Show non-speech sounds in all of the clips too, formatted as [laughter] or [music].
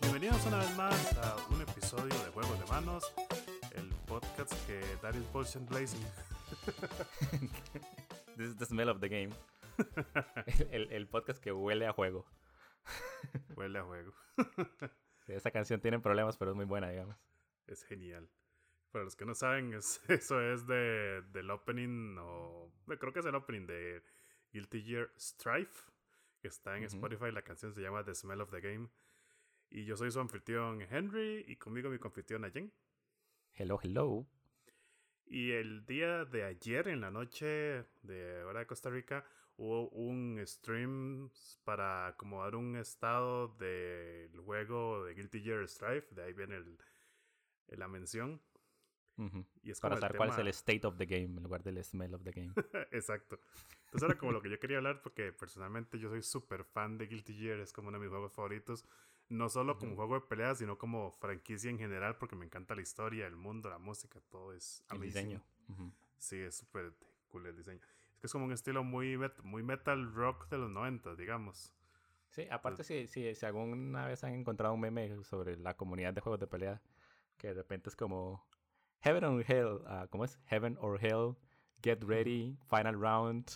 Bienvenidos una vez más a un episodio de Juegos de Manos, el podcast que Darius Bullshit Blazing. [laughs] This is the smell of the game. el, el podcast que huele a juego. Huele a juego. [laughs] Sí, esa canción tiene problemas, pero es muy buena, digamos. Es genial. Para los que no saben, es- [laughs] eso es de, del opening, o creo que es el opening de Guilty Gear Strife, que está en. Spotify. La canción se llama The Smell of the Game. Y yo soy su anfitrión Henry, y conmigo mi anfitriona Jen. Hello, hello. Y el día de ayer, en la noche de hora de Costa Rica, hubo un stream para como dar un estado del juego de Guilty Gear Strife. De ahí viene el, la mención. Ujú. Y es Para como saber cuál es el state of the game en lugar del smell of the game. [laughs] Exacto. Entonces era como lo que yo quería hablar porque personalmente yo soy súper fan de Guilty Gear, es como uno de mis juegos favoritos, no solo como Ujú. juego de peleas, sino como franquicia en general porque me encanta la historia, el mundo, la música, todo es El amazing. diseño. Ujú. Sí, es súper cool el diseño. Es que es como un estilo muy, met- muy metal rock de los 90, digamos. Sí, aparte si, si, si alguna vez han encontrado un meme sobre la comunidad de juegos de pelea, que de repente es como Heaven or Hell, ah, ¿cómo es? Heaven or Hell, Get Ready, Final Round,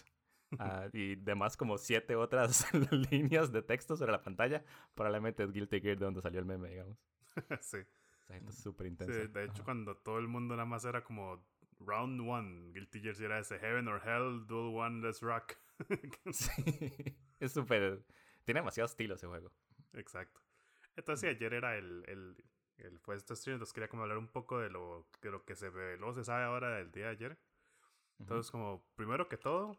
ah, y demás como siete otras [laughs] líneas de texto sobre la pantalla, probablemente es Guilty Gear de donde salió el meme, digamos. [laughs] sí. Esa gente es súper Sí, intensa. de hecho, Ajá. cuando todo el mundo nada más era como Round One, Guilty Gear sí era ese Heaven or Hell, Duel One, Let's Rock. [laughs] Sí, es súper... Tiene demasiado estilo ese juego. Exacto. Entonces, sí, ayer era el, el, el fue este stream, entonces quería como hablar un poco de lo, de lo que se ve, luego se sabe ahora del día de ayer. Entonces, como primero que todo,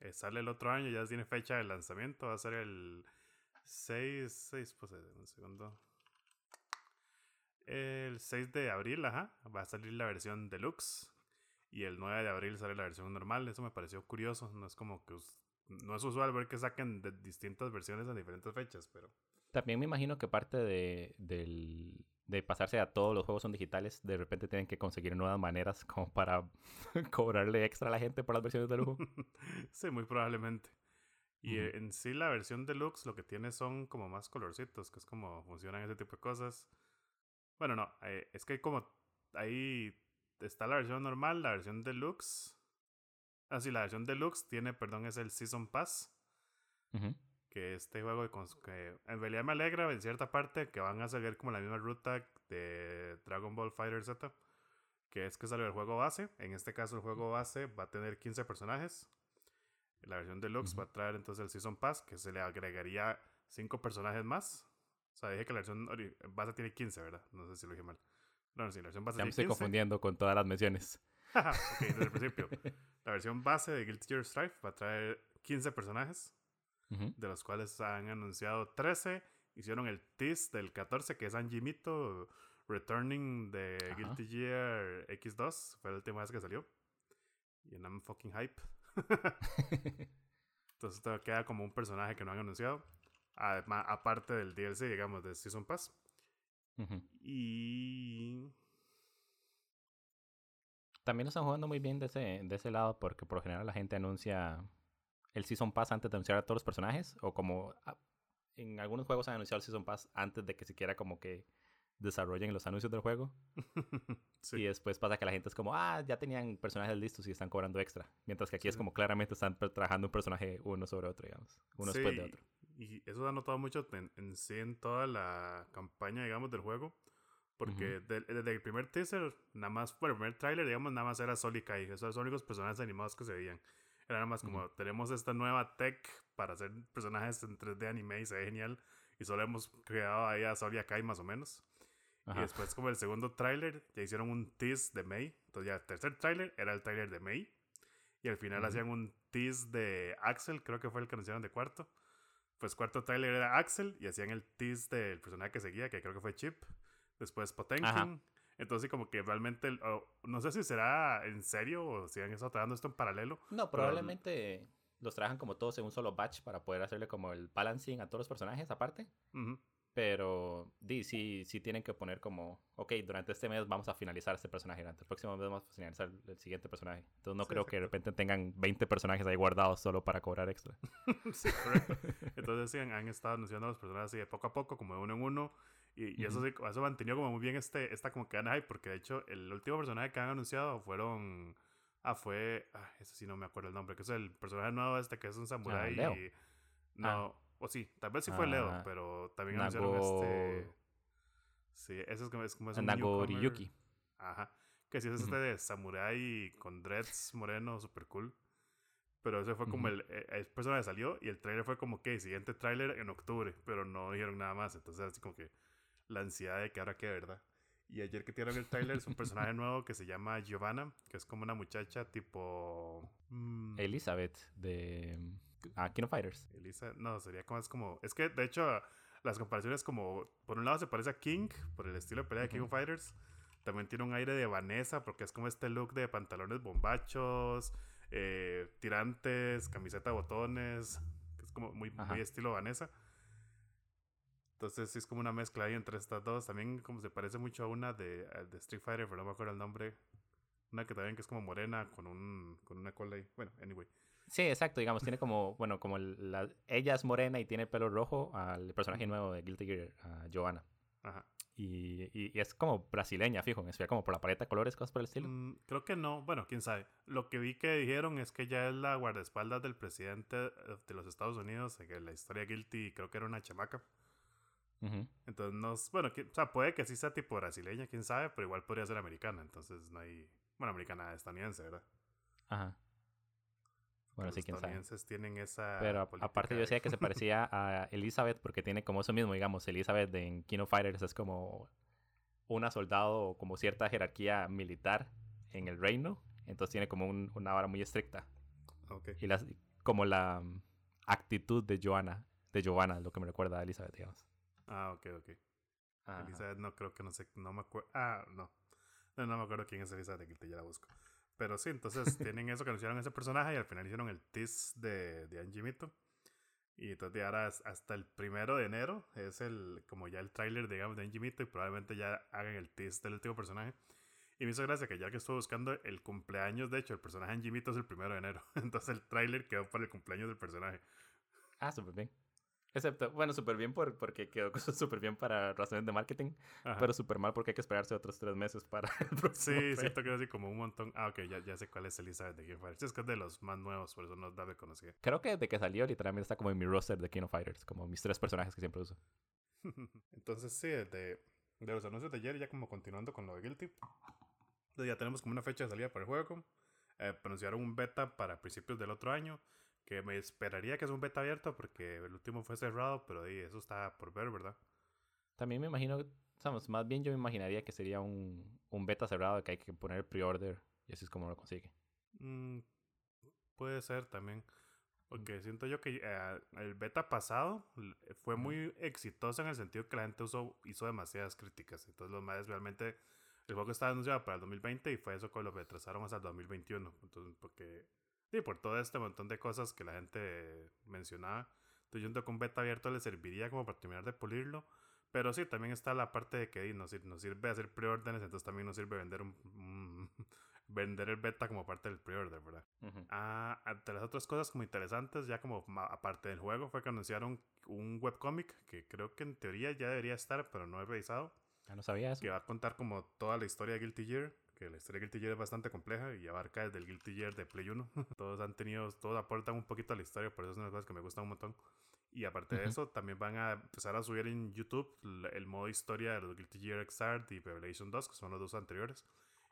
eh, sale el otro año, ya tiene fecha de lanzamiento, va a ser el 6, 6, pues eh, un segundo. El 6 de abril, ajá, va a salir la versión deluxe. Y el 9 de abril sale la versión normal. Eso me pareció curioso. No es como que no es usual ver que saquen de distintas versiones en diferentes fechas, pero También me imagino que parte de, del- de pasarse a todos los juegos son digitales, de repente tienen que conseguir nuevas maneras como para [laughs] cobrarle extra a la gente por las versiones de lujo. [laughs] sí, muy probablemente. Y en sí la versión deluxe lo que tiene son como más colorcitos, que es como funcionan ese tipo de cosas. Bueno, no, eh, es que hay como ahí está la versión normal, la versión deluxe. Ah, sí, la versión deluxe tiene, perdón, es el Season Pass. Ujú. Que este juego de que en realidad me alegra en cierta parte que van a seguir como la misma ruta de Dragon Ball Fighter Z, que es que sale el juego base. En este caso el juego base va a tener 15 personajes. La versión deluxe Ujú. va a traer entonces el Season Pass, que se le agregaría 5 personajes más. O sea, dije que la versión base tiene 15, ¿verdad? No sé si lo dije mal. No, no, sí, la versión base Ya me estoy 15. confundiendo con todas las menciones. [laughs] ok, desde el principio. [laughs] La versión base de Guilty Gear Strife va a traer 15 personajes Ujú. de los cuales han anunciado 13. Hicieron el tease del 14, que es Anjimito Returning de Ajá. Guilty Gear X2. Fue la última vez que salió. Y I'm fucking hype. [laughs] Entonces queda como un personaje que no han anunciado. Además, aparte del DLC, digamos, de Season Pass. Ujú. Y. También lo están jugando muy bien de ese, de ese lado porque por lo general la gente anuncia el Season Pass antes de anunciar a todos los personajes o como ah, en algunos juegos han anunciado el Season Pass antes de que siquiera como que desarrollen los anuncios del juego [laughs] sí, y después pasa que la gente es como, ah, ya tenían personajes listos y están cobrando extra. Mientras que aquí es como claramente están trabajando un personaje uno sobre otro, digamos. Uno después de otro. Y eso ha notado mucho en, en sí en toda la campaña, digamos, del juego. Porque desde el primer teaser, nada más, bueno, el primer tráiler, digamos, nada más era Sol y Kai. Esos son los únicos personajes animados que se veían. Era nada más como, tenemos esta nueva tech para hacer personajes en 3D anime y se ve genial. Y solo hemos creado ahí a Sol y a Kai más o menos. Y Ajá. después como el segundo tráiler, ya hicieron un tease de May. Entonces ya el tercer tráiler era el tráiler de May. Y al final Ujú. hacían un tease de Axel, creo que fue el que anunciaron de cuarto. Pues cuarto tráiler era Axel y hacían el tease del personaje que seguía, que creo que fue Chip. Después Potenkin. Entonces como que realmente, el- o no sé si será en serio o si han estado trabajando esto en paralelo. No, probablemente los trabajan como todos en un solo batch para poder hacerle como el balancing a todos los personajes aparte. Ujú. Pero di, sí, sí tienen que poner como, ok, durante este mes vamos a finalizar este personaje, durante el próximo mes vamos a finalizar el siguiente personaje. Entonces no creo que de repente tengan 20 personajes ahí guardados solo para cobrar extra. [laughs] sí, correcto. [laughs] Entonces sí, han, estado anunciando a los personajes así de poco a poco, como de uno en uno. Y, y eso sí, eso mantenido como muy bien este, esta como que hay, porque de hecho el último personaje que han anunciado fueron... Ah, fue... Ah, ese sí no me acuerdo el nombre, que es el personaje nuevo este que es un ah, samurái. y, no... Ah. O sí, tal vez sí fue Leo, ah, pero también anunciaron este. Sí, ese es como es, como es Nagoriyuki. Ajá. Que sí es este de samurai con dreads moreno, super cool. Pero ese fue como el, eh, el, personaje salió y el trailer fue como que siguiente trailer en octubre, pero no dijeron nada más. Entonces, así como que la ansiedad de que ahora qué, ¿verdad? Y ayer que tiraron el trailer es un personaje [laughs] nuevo que se llama Giovanna, que es como una muchacha tipo. Mm, Elizabeth de a King of Fighters. Elisa, no, sería como es como. Es que de hecho, las comparaciones como. Por un lado se parece a King, por el estilo de pelea de King of Fighters. También tiene un aire de Vanessa, porque es como este look de pantalones bombachos, eh, tirantes, camiseta botones. Que es como muy, muy estilo Vanessa. Entonces sí es como una mezcla ahí entre estas dos. También como se parece mucho a una de, de Street Fighter, pero no me acuerdo el nombre. Una que también que es como morena con un con una cola ahí. Bueno, anyway. Sí, exacto, digamos, tiene como, bueno, como la, ella es morena y tiene el pelo rojo al personaje nuevo de Guilty Gear, a Joanna. Ajá. Y, y, es como brasileña, fijo, me como por la paleta de colores, cosas por el estilo. Mm, creo que no, bueno, quién sabe. Lo que vi que dijeron es que ella es la guardaespaldas del presidente de los Estados Unidos, que la historia Guilty creo que era una chamaca. Entonces, no, bueno, o sea, puede que sí sea tipo brasileña, quién sabe, pero igual podría ser americana, entonces no hay, bueno, americana estadounidense, ¿verdad? Ajá. Bueno, sí, quién sabe. tienen esa. Pero aparte, yo decía que se [laughs] parecía a Elizabeth porque tiene como eso mismo, digamos. Elizabeth en King of Fighters es como una soldado o como cierta jerarquía militar en el reino. Entonces tiene como una vara muy estricta. Okay. Y las, como la actitud de Joanna, de Giovanna, lo que me recuerda a Elizabeth, digamos. Ah, ok, ok. Elizabeth no creo que no sé, no me acuerdo. Ah, no. no. No, me acuerdo quién es Elizabeth, que ya la busco. Pero sí, entonces [laughs] tienen eso que anunciaron ese personaje y al final hicieron el tease de, de Anjimito. Y entonces ahora hasta el primero de enero es el como ya el tráiler digamos de Anjimito y probablemente ya hagan el tease del último personaje. Y me hizo gracia que ya que estuve buscando el cumpleaños, de hecho, el personaje Anjimito es el primero de enero. [laughs] Entonces el tráiler quedó para el cumpleaños del personaje. Ah, súper bien. Excepto, bueno, súper bien por, porque quedó [laughs] súper bien para razones de marketing, pero súper mal porque hay que esperarse otros tres meses para [laughs] el próximo. Sí, siento que así como un montón. Ah, ok, ya, ya sé cuál es Elizabeth de King of Fighters. Es que es de los más nuevos, por eso no da de conocer. Creo que desde que salió literalmente está como en mi roster de King of Fighters, como mis tres personajes que siempre uso. [laughs] Entonces sí, de, de los anuncios de ayer, ya como continuando con lo de Guilty, ya tenemos como una fecha de salida para el juego. Eh, anunciaron un beta para principios del otro año que me esperaría que es un beta abierto porque el último fue cerrado, pero eso está por ver, ¿verdad? También me imagino, sabes, más bien yo me imaginaría que sería un, un beta cerrado que hay que poner pre-order y así es como lo consigue. Mm, puede ser también. Porque siento yo que eh, el beta pasado fue muy exitoso en el sentido que la gente usó, hizo demasiadas críticas. Entonces los más realmente el juego estaba anunciado para el 2020 y fue eso que lo retrasaron hasta el 2021. Entonces, porque Sí, por todo este montón de cosas que la gente mencionaba. Entonces yo un beta abierto le serviría como para terminar de pulirlo. Pero sí, también está la parte de que nos, nos sirve hacer preórdenes, entonces también nos sirve vender un, [laughs] vender el beta como parte del preorder, ¿verdad? ah, entre las otras cosas como interesantes, ya como aparte del juego, fue que anunciaron un webcomic que creo que en teoría ya debería estar, pero no he revisado. Ya no sabía eso. Que va a contar como toda la historia de Guilty Gear que la historia de Guilty Gear es bastante compleja y abarca desde el Guilty Gear de Play 1. [laughs] todos han tenido, todos aportan un poquito a la historia, por eso es una de las cosas que me gustan un montón. Y aparte de eso, también van a empezar a subir en YouTube el modo historia de los Guilty Gear Xrd y Revelation 2, que son los dos anteriores.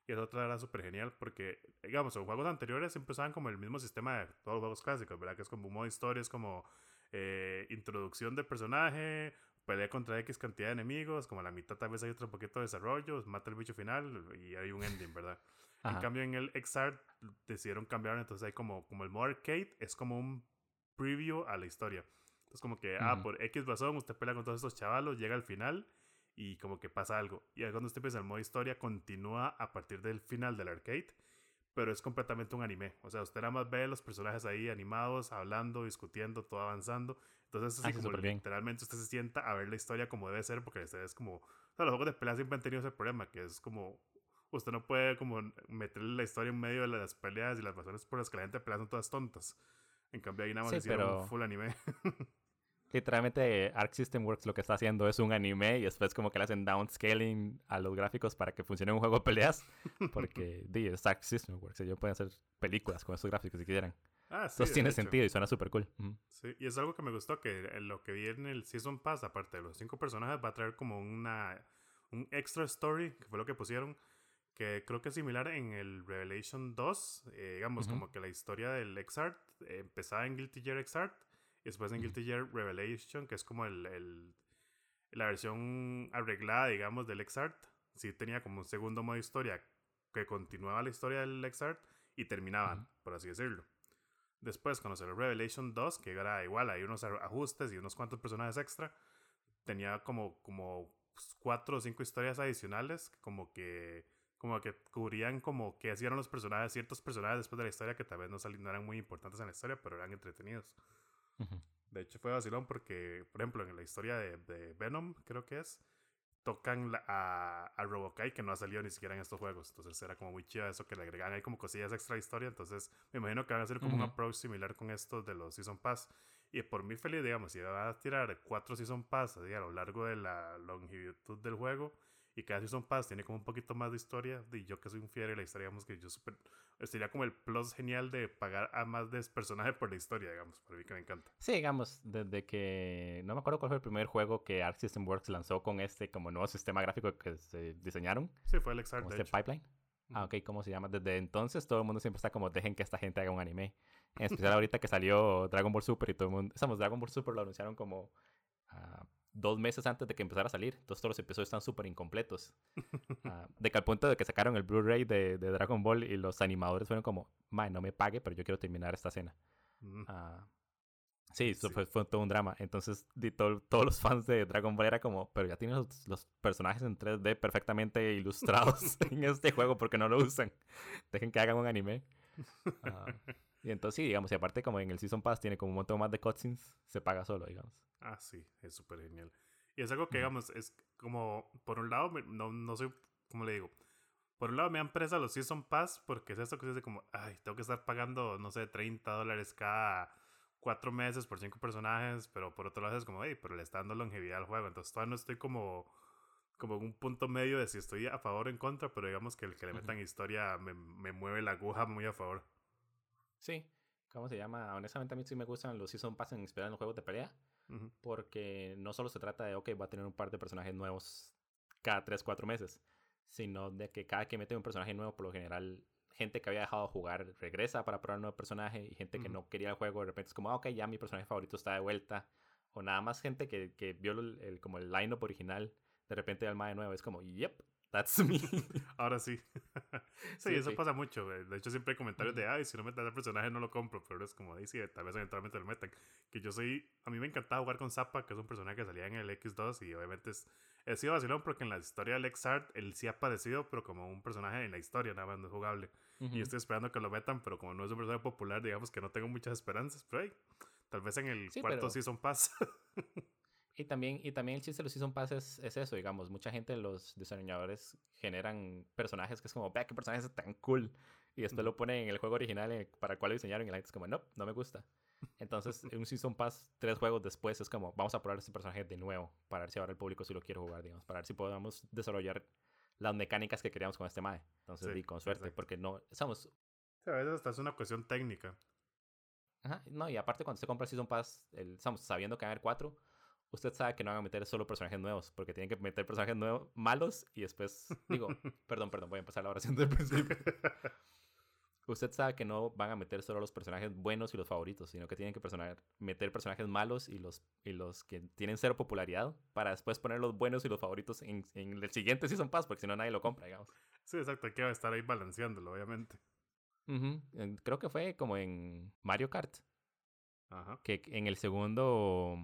Y eso otra era súper genial porque, digamos, los juegos anteriores siempre usaban como el mismo sistema de todos los juegos clásicos, ¿verdad? Que es como un modo historia, es como eh, introducción del personaje, pelea contra X cantidad de enemigos, como a la mitad tal vez hay otro poquito de desarrollo, mata el bicho final y hay un ending, ¿verdad? En cambio en el XR decidieron cambiar, entonces hay como, como el modo arcade, es como un preview a la historia. Entonces como que, ah, por X razón usted pelea con todos estos chavalos, llega al final y como que pasa algo. Y ahí cuando usted empieza el modo historia, continúa a partir del final del arcade, pero es completamente un anime. O sea, usted nada más ve los personajes ahí animados, hablando, discutiendo, todo avanzando. Entonces, Ah, así sí, como súper bien. literalmente usted se sienta a ver la historia como debe ser, porque la historia es como. O sea, los juegos de pelea siempre han tenido ese problema, que es como. Usted no puede como meterle la historia en medio de las peleas y las razones por las que la gente pelea son todas tontas. En cambio, ahí nada más Sí, hicieron pero- un full anime. [laughs] Literalmente Arc System Works lo que está haciendo es un anime y después como que le hacen downscaling a los gráficos para que funcione un juego de peleas. Porque [laughs] di, es Arc System Works, ellos pueden hacer películas con esos gráficos si quisieran. Ah, sí. Entonces tiene hecho. sentido y suena súper cool. Sí, y es algo que me gustó, que lo que vi en el Season Pass, aparte de los cinco personajes, va a traer como una un extra story, que fue lo que pusieron, que creo que es similar en el Revelation 2, eh, digamos, como que la historia del Exart eh, empezaba en Guilty Gear Exart, y después en. Guilty Gear Revelation, que es como el, el- la versión arreglada, digamos, del Exart, sí tenía como un segundo modo de historia que continuaba la historia del Exart y terminaban, por así decirlo. Después, cuando salió Revelation 2, que era igual, hay unos ajustes y unos cuantos personajes extra, tenía como, como pues, cuatro o cinco historias adicionales, como que como que cubrían como que hacían los personajes, ciertos personajes después de la historia que tal vez no, eran muy importantes en la historia, pero eran entretenidos. De hecho, fue vacilón porque, por ejemplo, en la historia de, de Venom, creo que es, tocan a, a Robokai que no ha salido ni siquiera en estos juegos. Entonces era como muy chido eso que le agregan ahí como cosillas extra de historia. Entonces me imagino que van a hacer como un Ujú. approach similar con estos de los Season Pass. Y por mí feliz, digamos, si van a tirar cuatro Season Pass así, a lo largo de la longitud del juego y cada Season Pass tiene como un poquito más de historia, y yo que soy un fiel de la historia, digamos que yo super, sería como el plus genial de pagar a más de personaje por la historia, digamos, por mí que me encanta. Sí, digamos, desde que... No me acuerdo cuál fue el primer juego que Arc System Works lanzó con este como nuevo sistema gráfico que se diseñaron, Sí, fue el Exart, este pipeline. Ah, ok, ¿cómo se llama? Desde entonces todo el mundo siempre está como, dejen que esta gente haga un anime. En especial ahorita que salió Dragon Ball Super y todo el mundo... Estamos, Dragon Ball Super lo anunciaron como ah, dos meses antes de que empezara a salir. Entonces todos los episodios están súper incompletos. Ah, de que al punto de que sacaron el Blu-ray de, de Dragon Ball y los animadores fueron como, man, no me pague, pero yo quiero terminar esta escena. Ah, sí, eso Sí. Fue, fue todo un drama. Entonces, di- todo- todos los fans de Dragon Ball era como, pero ya tienen los, los personajes en 3D perfectamente ilustrados [laughs] en este juego porque no lo usan. Dejen que hagan un anime. Ah, y entonces, sí, digamos, y aparte, como en el Season Pass tiene como un montón más de cutscenes, se paga solo, digamos. Ah, sí, es súper genial. Y es algo que, digamos, es como, por un lado, no, no soy, ¿cómo le digo? Por un lado me dan presa los Season Pass porque es esto que se dice como, ay, tengo que estar pagando, no sé, 30 dólares cada cuatro meses por cinco personajes, pero por otro lado es como, hey, pero le está dando longevidad al juego, entonces todavía no estoy como, como en un punto medio de si estoy a favor o en contra, pero digamos que el que le metan historia me, me mueve la aguja muy a favor. Sí. ¿Cómo se llama? Honestamente, a mí sí me gustan los Season Pass en especial en los juegos de pelea. Porque no solo se trata de, ok, va a tener un par de personajes nuevos cada 3, 4 meses, sino de que cada que mete un personaje nuevo, por lo general, gente que había dejado de jugar regresa para probar un nuevo personaje y gente que no quería el juego de repente es como, ah, ok, ya mi personaje favorito está de vuelta. O nada más gente que, que vio el, el- como el line-up original, de repente alma de nuevo, es como, yep, that's me. [laughs] Ahora sí. [laughs] sí, Sí, eso sí. pasa mucho. De hecho, siempre hay comentarios de, ay, si no metes al personaje no lo compro. Pero es como, sí, tal vez eventualmente lo metan. Que yo soy, a mí me encantaba jugar con Zappa, que es un personaje que salía en el X2 y obviamente es, he sido vacilón porque en la historia del X-Art él sí ha aparecido, pero como un personaje en la historia, nada más no es jugable. Y estoy esperando que lo metan, pero como no es un personaje popular, digamos que no tengo muchas esperanzas. Pero hey, tal vez en el Sí, cuarto pero- Season Pass. [laughs] Y también, y también el chiste de los Season Pass es, es eso, digamos. Mucha gente, los diseñadores, generan personajes que es como, vea qué personaje es tan cool. Y después lo ponen en el juego original eh, para el cual lo diseñaron y la gente es como, no, no me gusta. Entonces, [laughs] en un Season Pass, tres juegos después, es como, vamos a probar este personaje de nuevo para ver si ahora el público sí lo quiere jugar, digamos. Para ver si podamos desarrollar las mecánicas que queríamos con este MAE. Entonces, Sí, di, con suerte, exacto. porque no, estamos, a veces hasta es una cuestión técnica. Ajá, no, y aparte cuando se compra el Season Pass, el, estamos sabiendo que van a haber cuatro, usted sabe que no van a meter solo personajes nuevos, porque tienen que meter personajes nuevos, malos, y después, digo, [laughs] perdón, perdón, voy a empezar la oración del principio. [laughs] Usted sabe que no van a meter solo los personajes buenos y los favoritos, sino que tienen que personar- meter personajes malos y los, y los que tienen cero popularidad, para después poner los buenos y los favoritos en, en el siguiente Season Pass, porque si no nadie lo compra, digamos. sí, exacto, hay que estar ahí balanceándolo, obviamente. Ujú, en- Creo que fue como en Mario Kart, Ajá. que en el segundo,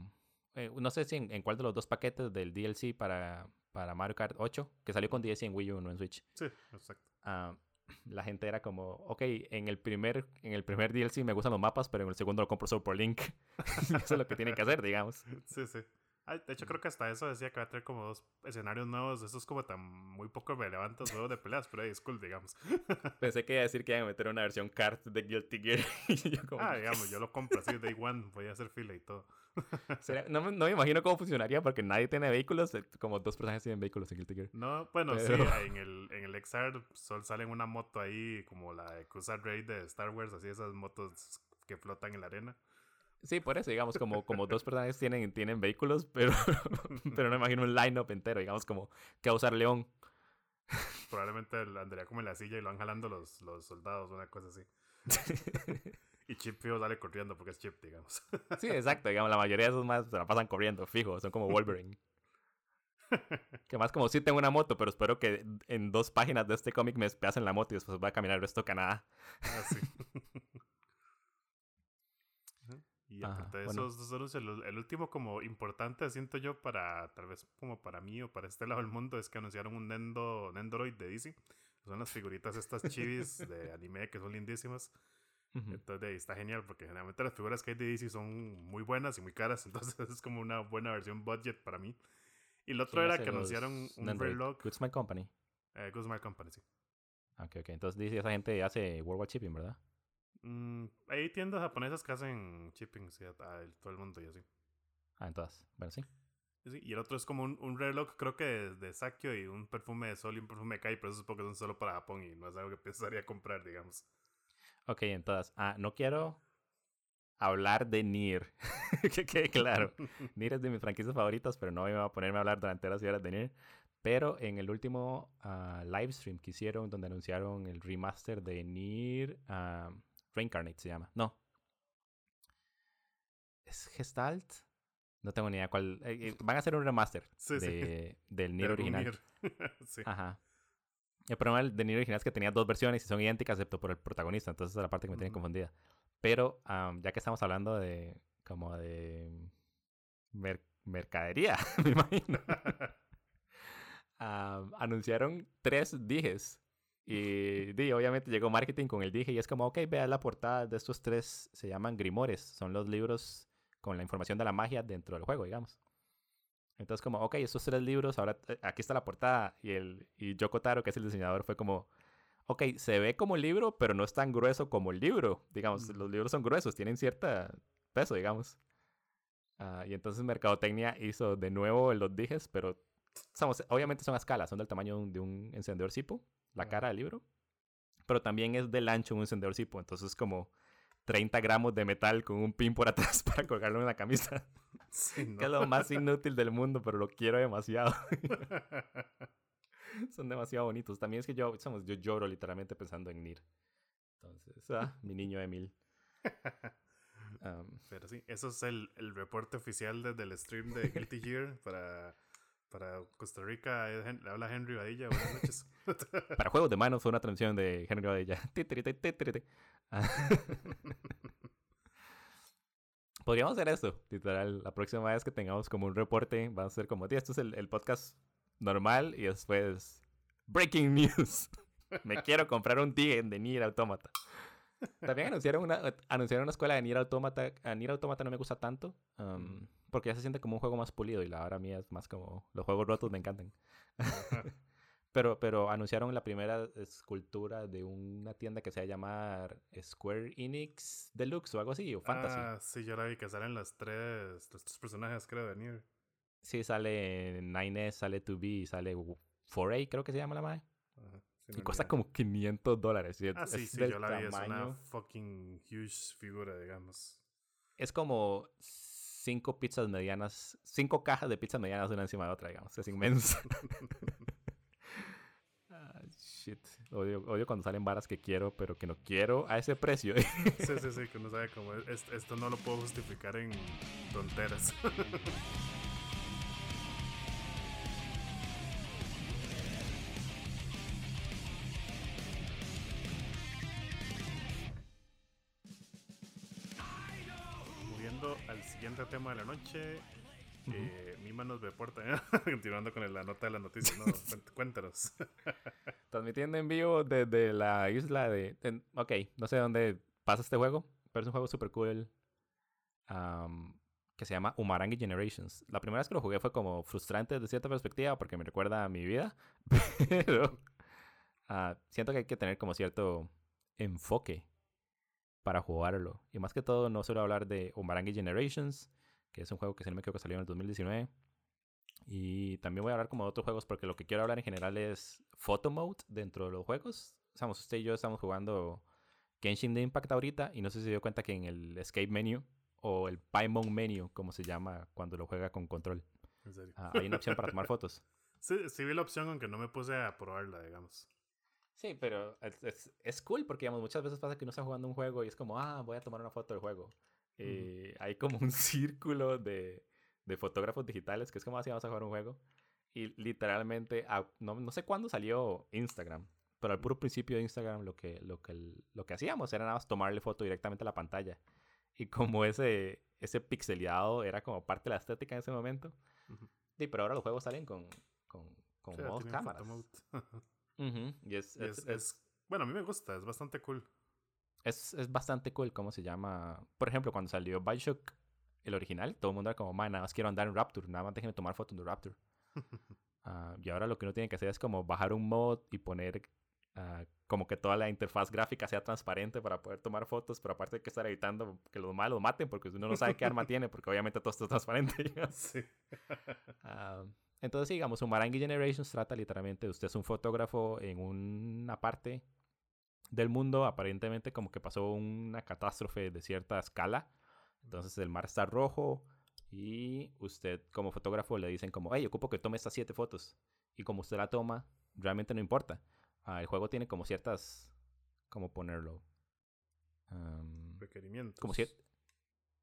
eh, no sé si en, en cuál de los dos paquetes del DLC para, para Mario Kart 8, que salió con DLC en Wii U, no en Switch, Sí, exacto. ah, [clears throat] la gente era como, ok, en el primer, en el primer DLC me gustan los mapas, pero en el segundo lo compro solo por Link. [laughs] eso es lo que tienen que hacer, digamos. Sí, sí. De hecho, creo que hasta eso decía que va a tener como dos escenarios nuevos. Eso es como tan muy poco relevante juegos de peleas, pero es cool, digamos. [laughs] Pensé que iba a decir que iban a meter una versión kart de Guilty Gear. [laughs] ah, digamos, yo lo compro así, day [laughs] one, voy a hacer fila y todo. no, no, me imagino cómo funcionaría porque nadie tiene vehículos, eh, como dos personajes tienen vehículos en Guilty Gear. No, bueno, sí, en el, en el XR solo salen una moto ahí, como la de Cruzar Raid de Star Wars, así esas motos que flotan en la arena. Sí, por eso, digamos, como, como dos personajes tienen, tienen vehículos, pero, [laughs] pero no imagino un line-up entero, digamos, como que va a usar León. Probablemente andaría como en la silla y lo van jalando los, los soldados, una cosa así. [laughs] y Chip fijo sale corriendo porque es Chip, digamos. sí, exacto, digamos, la mayoría de esos más se la pasan corriendo, fijo, son como Wolverine. [laughs] que más como si tengo una moto, pero espero que en dos páginas de este cómic me despedacen la moto y después voy a caminar el resto de Canadá. Ah, sí. Y aparte de esos dos anuncios, el, último como importante, siento yo, para tal vez como para mí o para este lado del mundo, es que anunciaron un Nendo, Nendoroid de DC. Son las figuritas estas chivis [laughs] de anime que son lindísimas. Entonces ahí está genial porque generalmente las figuras que hay de DC son muy buenas y muy caras. [laughs] Entonces es como una buena versión budget para mí. Y el otro era que anunciaron un reloj. My Company. Eh, My Company, sí. Ok, ok. Entonces dice esa gente hace Worldwide Shipping, ¿verdad? Mm, hay tiendas japonesas que hacen shipping sí, a, todo el mundo y así. Ah, entonces, bueno, sí. sí. Y el otro es como un, un reloj, creo que de, de Sakyo y un perfume de sol y un perfume de Kai, pero eso es porque son solo para Japón y no es algo que [laughs] pensaría comprar, digamos. Ok, entonces, ah, no quiero hablar de Nier. [laughs] que quede claro. [laughs] Nier es de mis franquicias favoritas, pero no voy a ponerme a hablar durante las horas de Nier. Pero en el último uh, live stream que hicieron, donde anunciaron el remaster de Nier, uh, Reincarnate se llama. No. ¿Es Gestalt? No tengo ni idea cuál. Eh, eh, [laughs] van a hacer un remaster de, del [laughs] Nier original. [laughs] sí. Ajá. El problema del Nier original es que tenía dos versiones y son idénticas excepto por el protagonista. Entonces esa es la parte que me tiene confundida. Pero ya que estamos hablando de como de mercadería, me imagino. anunciaron tres dijes y, obviamente llegó marketing con el dije y es como, ok, vea la portada de estos tres, se llaman Grimores, son los libros con la información de la magia dentro del juego, digamos. Entonces como, ok, estos tres libros, ahora eh, aquí está la portada y, el, y Yoko Taro, que es el diseñador, fue como, ok, se ve como libro, pero no es tan grueso como el libro, digamos, los libros son gruesos, tienen cierta peso, digamos. Ah, y entonces Mercadotecnia hizo de nuevo los dijes, pero obviamente son a escala, son del tamaño de un encendedor Zipo la cara del libro, pero también es del ancho un encendedor Zippo, entonces es como 30 gramos de metal con un pin por [laughs] atrás para colgarlo en la camisa. [laughs] Que es lo más inútil del mundo, pero lo quiero demasiado. [laughs] Son demasiado bonitos. También es que yo, yo lloro literalmente pensando en Nir. Entonces, ah, mi niño Emil. pero sí, eso es el, el reporte oficial desde el stream de Guilty Gear para para Costa Rica le habla Henry Badilla. Buenas noches. [laughs] Para juegos de manos fue una transmisión de Henry Badilla. [laughs] [laughs] Podríamos hacer esto, literal. La próxima vez que tengamos como un reporte, va a ser como, esto es el, podcast normal y después Breaking News. Me quiero comprar un Tigen de Nier Automata. También anunciaron una, anunciaron una escuela de Nier Automata. A Nier Automata no me gusta tanto. Um, porque ya se siente como un juego más pulido y la hora mía es más como los juegos rotos me encantan. [laughs] pero, pero anunciaron la primera escultura de una tienda que se va a llamar Square Enix Deluxe o algo así, o Fantasy. Ah, sí, yo la vi que salen las tres, los tres personajes, creo, de Nier. Sí, sale 9S, sale 2B, sale 4A, creo que se llama la madre. Y cuesta como 500 dólares. Ah, sí, sí, yo la vi, es una fucking huge figura, digamos. Es como cinco pizzas medianas, cinco cajas de pizzas medianas una encima de otra, digamos. Es inmenso. [laughs] ah, shit. Odio, odio, cuando salen varas que quiero, pero que no quiero a ese precio. [laughs] sí, sí, sí, que uno sabe como esto no lo puedo justificar en tonteras. [laughs] de noche. Eh, Mima nos reporta, continuando con la nota de la noticia, ¿no? [laughs] Cuéntanos. [laughs] Transmitiendo en vivo desde la isla de, Ok, no sé dónde pasa este juego, pero es un juego súper cool que se llama Umarangi Generations. La primera vez que lo jugué fue como frustrante desde cierta perspectiva porque me recuerda a mi vida, [laughs] pero uh, siento que hay que tener como cierto enfoque para jugarlo. Y más que todo, no suelo hablar de Umarangi Generations, que es un juego que si no me equivoco salió en el 2019. Y también voy a hablar como de otros juegos porque lo que quiero hablar en general es Photo Mode dentro de los juegos. Sabemos, usted y yo estamos jugando Genshin Impact ahorita y no sé si se dio cuenta que en el Escape Menu o el Paimon Menu, como se llama cuando lo juega con control, ah, hay una opción para tomar fotos. [laughs] Sí, sí vi la opción aunque no me puse a probarla, digamos. Sí, pero es, es, cool porque, digamos, muchas veces pasa que uno está jugando un juego y es como, ah, voy a tomar una foto del juego. Eh, hay como un [laughs] círculo de, de, fotógrafos digitales que es como así vamos a jugar un juego. Y literalmente, no, no, sé cuándo salió Instagram, pero al puro principio de Instagram lo que, lo que, lo que hacíamos era nada más tomarle foto directamente a la pantalla. Y como ese, ese pixeleado era como parte de la estética en ese momento. Sí, pero ahora los juegos salen con, con, con cámaras. [laughs] y es, es, bueno, a mí me gusta, es bastante cool. Es, es bastante cool cómo se llama. Por ejemplo, cuando salió Bioshock, el original, todo el mundo era como, man, nada más quiero andar en Rapture, nada más déjenme tomar fotos de Rapture. [laughs] uh, y ahora lo que uno tiene que hacer es como bajar un mod y poner uh, como que toda la interfaz gráfica sea transparente para poder tomar fotos, pero aparte hay que estar evitando que los malos maten porque uno no sabe qué arma [laughs] tiene, porque obviamente todo esto es transparente. [laughs] sí. uh, entonces, digamos, un Marangi Generations trata literalmente de usted es un fotógrafo en una parte del mundo, aparentemente como que pasó una catástrofe de cierta escala. Entonces el mar está rojo y usted como fotógrafo le dicen como, hey, ocupo que tome estas siete fotos. Y como usted la toma, realmente no importa. Ah, el juego tiene como ciertas, ¿cómo ponerlo? Requerimientos. Como ciertos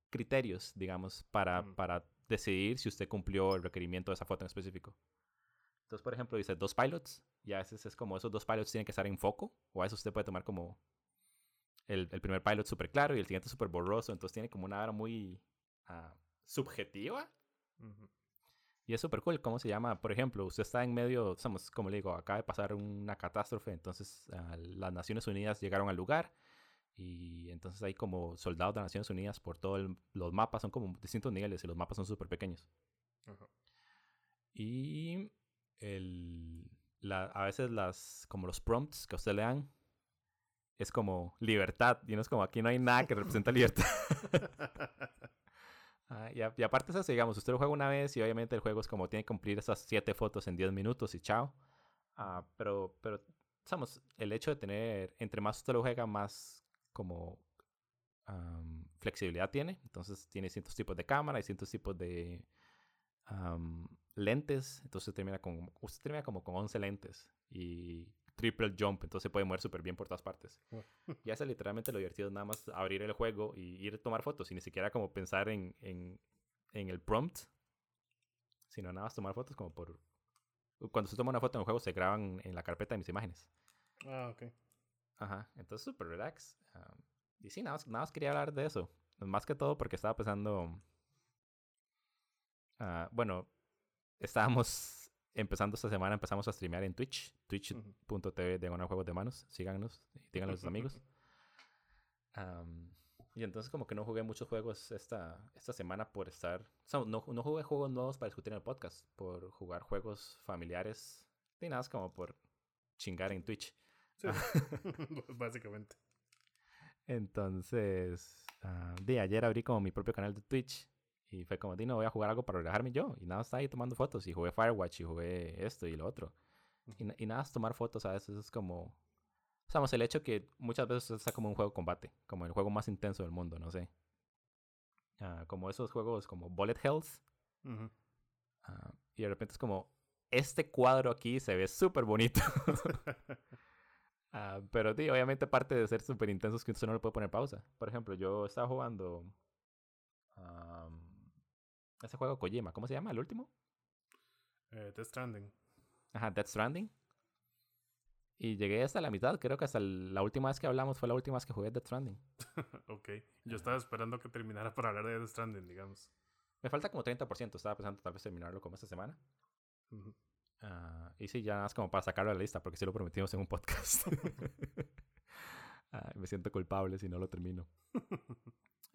criterios, digamos, para, para decidir si usted cumplió el requerimiento de esa foto en específico. Entonces, por ejemplo, dice dos pilots, y a veces es como esos dos pilots tienen que estar en foco, o a veces usted puede tomar como el, el primer pilot súper claro y el siguiente súper borroso, entonces tiene como una hora muy uh, subjetiva. Y es súper cool, ¿cómo se llama? Por ejemplo, usted está en medio, somos, como le digo, acaba de pasar una catástrofe, entonces uh, las Naciones Unidas llegaron al lugar y entonces hay como soldados de Naciones Unidas por todos los mapas, son como distintos niveles y los mapas son súper pequeños. Y el, la, a veces las, como los prompts que a usted le dan, es como libertad. Y no es como aquí no hay nada que representa libertad. [laughs] ah, y, aparte eso, digamos, usted lo juega una vez y obviamente el juego es como tiene que cumplir esas siete fotos en 10 minutos y chao. Ah, pero, pero, sabemos, el hecho de tener, entre más usted lo juega, más como flexibilidad tiene. Entonces tiene distintos tipos de cámara y distintos tipos de lentes. Entonces termina con, usted termina como con 11 lentes y triple jump. Entonces se puede mover súper bien por todas partes. [laughs] y hace literalmente lo divertido es nada más abrir el juego y ir a tomar fotos. Y ni siquiera como pensar en, en, en el prompt. Sino nada más tomar fotos como por... Cuando se toma una foto en el juego se graban en la carpeta de mis imágenes. Ah, ok. Ajá, entonces súper relax. y sí, nada más, nada más quería hablar de eso. Más que todo porque estaba pensando... Uh, bueno, estábamos empezando esta semana, empezamos a streamear en Twitch, twitch.tv de Juegos de Manos. Síganos y díganlo a sus amigos. y entonces como que no jugué muchos juegos esta, esta semana por estar... O no, no jugué juegos nuevos para discutir en el podcast, por jugar juegos familiares. Y nada, más como por chingar en Twitch. [laughs] básicamente. Entonces, uh, de ayer abrí como mi propio canal de Twitch y fue como, no voy a jugar algo para relajarme yo. Y nada, estaba ahí tomando fotos y jugué Firewatch y jugué esto y lo otro. Y, y nada, tomar fotos a veces es como... Sabemos el hecho que muchas veces está como un juego de combate, como el juego más intenso del mundo, no sé. Uh, como esos juegos como Bullet Hells. y de repente es como, este cuadro aquí se ve súper bonito. [laughs] Ah, pero, tío, obviamente parte de ser súper intensos que usted no le puede poner pausa. Por ejemplo, yo estaba jugando ese juego Kojima, ¿cómo se llama? ¿El último? Eh, Death Stranding. Ajá, Death Stranding. Y llegué hasta la mitad, creo que hasta la última vez que hablamos fue la última vez que jugué Death Stranding. [laughs] ok, yo estaba esperando que terminara para hablar de Death Stranding, digamos. Me falta como 30%. Estaba pensando tal vez terminarlo como esta semana. Ah, y sí, ya nada más como para sacarlo de la lista, porque sí lo prometimos en un podcast. [laughs] [laughs] me siento culpable si no lo termino.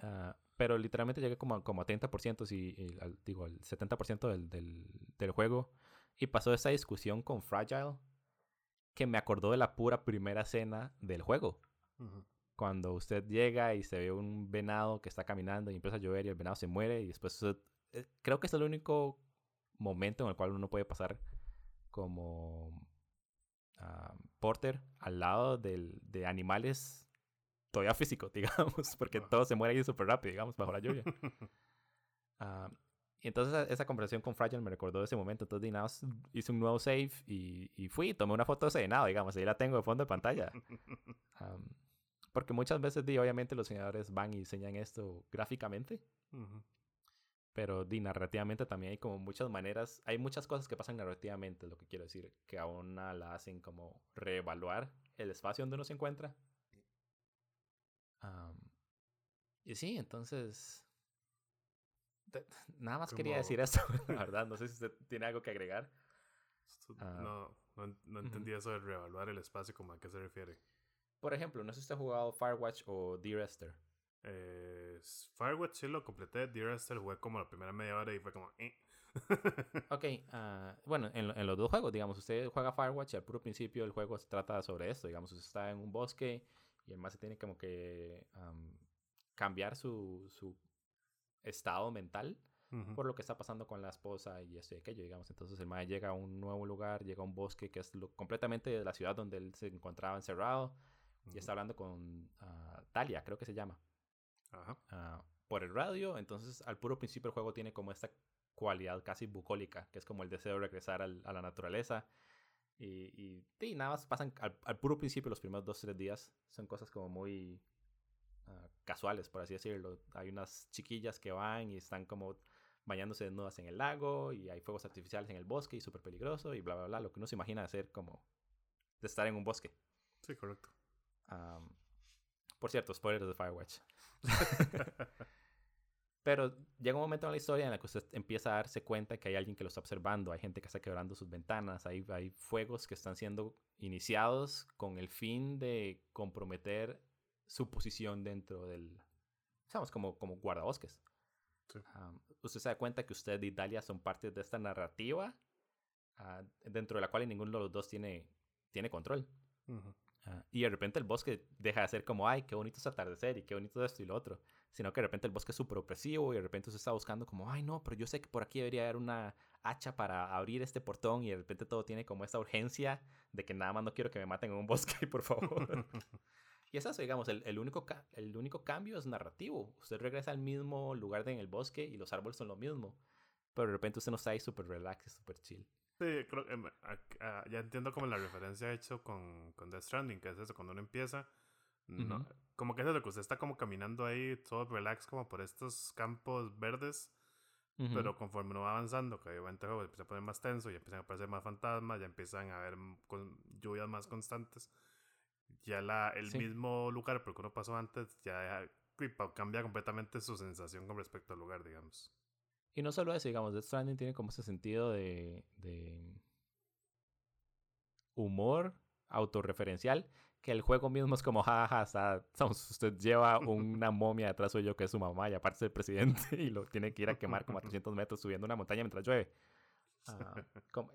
Ah, pero literalmente llegué como, como a 30% y, digo, al 70% del, del, del, juego. Y pasó esa discusión con Fragile que me acordó de la pura primera escena del juego. Cuando usted llega y se ve un venado que está caminando y empieza a llover y el venado se muere y después eh, creo que es el único momento en el cual uno puede pasar como ah, Porter al lado del, de animales todavía físicos, [laughs] digamos, porque todo se muere ahí súper rápido, digamos, bajo la lluvia. [laughs] Ah, y entonces esa conversación con Fragile me recordó ese momento. Entonces, nada hice un nuevo save y, y, fui, tomé una foto de ese venado, digamos, ahí la tengo de fondo de pantalla. [laughs] porque muchas veces, di, obviamente, los diseñadores van y diseñan esto gráficamente. Pero di, narrativamente también hay como muchas maneras, hay muchas cosas que pasan narrativamente, lo que quiero decir, que a una la hacen como reevaluar el espacio donde uno se encuentra. Y sí, entonces, [laughs] nada más quería decir esto, [laughs] la [laughs] verdad, no sé si usted tiene algo que agregar. Ah, no, no, no entendí eso de reevaluar el espacio, como a qué se refiere. Por ejemplo, no sé si usted ha jugado Firewatch o Dear Esther. Eh, Firewatch sí lo completé. Dear Esther jugué como la primera media hora y fue como. Eh. ok, uh, bueno, en, en, los dos juegos, digamos, usted juega Firewatch y al puro principio el juego se trata sobre esto. Digamos, usted está en un bosque y el más se tiene como que cambiar su, su, estado mental por lo que está pasando con la esposa y esto y aquello, digamos. Entonces el más llega a un nuevo lugar, llega a un bosque que es lo, completamente de la ciudad donde él se encontraba encerrado y está hablando con uh, Talia, creo que se llama. Ah, por el radio. Entonces, al puro principio, el juego tiene como esta cualidad casi bucólica, que es como el deseo de regresar a la naturaleza. Y, y, nada más pasan al, puro principio, los primeros dos, tres días, son cosas como muy ah, casuales, por así decirlo. Hay unas chiquillas que van y están como bañándose desnudas en el lago y hay fuegos artificiales en el bosque y súper peligroso y bla, bla, bla. Lo que uno se imagina hacer como de estar en un bosque. Sí, correcto. por cierto, spoilers de Firewatch. [laughs] Pero llega un momento en la historia en el que usted empieza a darse cuenta que hay alguien que lo está observando, hay gente que está quebrando sus ventanas, hay, hay fuegos que están siendo iniciados con el fin de comprometer su posición dentro del, digamos, como, como guardabosques. usted se da cuenta que usted y Dalia son parte de esta narrativa ah, dentro de la cual ninguno de los dos tiene, tiene control. Y de repente el bosque deja de ser como, ay, qué bonito es atardecer y qué bonito esto y lo otro. Sino que de repente el bosque es súper opresivo y de repente se está buscando como, ay, no, pero yo sé que por aquí debería haber una hacha para abrir este portón y de repente todo tiene como esta urgencia de que nada más no quiero que me maten en un [laughs] bosque, por favor. [laughs] y es eso, digamos, el, el, único el único cambio es narrativo. Usted regresa al mismo lugar de en el bosque y los árboles son lo mismo. Pero de repente usted no está ahí súper relax, súper chill. Sí, creo, que ah, ya entiendo como la referencia hecho con, con Death Stranding, que es eso, cuando uno empieza, no, como que es eso, que usted está como caminando ahí todo relax como por estos campos verdes, pero conforme uno va avanzando, que obviamente el empieza a poner más tenso, y empiezan a aparecer más fantasmas, ya empiezan a haber con lluvias más constantes, ya la, el mismo lugar por el que uno pasó antes, ya cambia completamente su sensación con respecto al lugar, digamos. Y no solo eso, digamos, Death Stranding tiene como ese sentido de, de humor autorreferencial que el juego mismo es como, jaja, usted lleva una momia detrás suyo que es su mamá y aparte es el presidente [laughs] y lo tiene que ir a quemar como a 300 metros subiendo una montaña mientras llueve. Ah,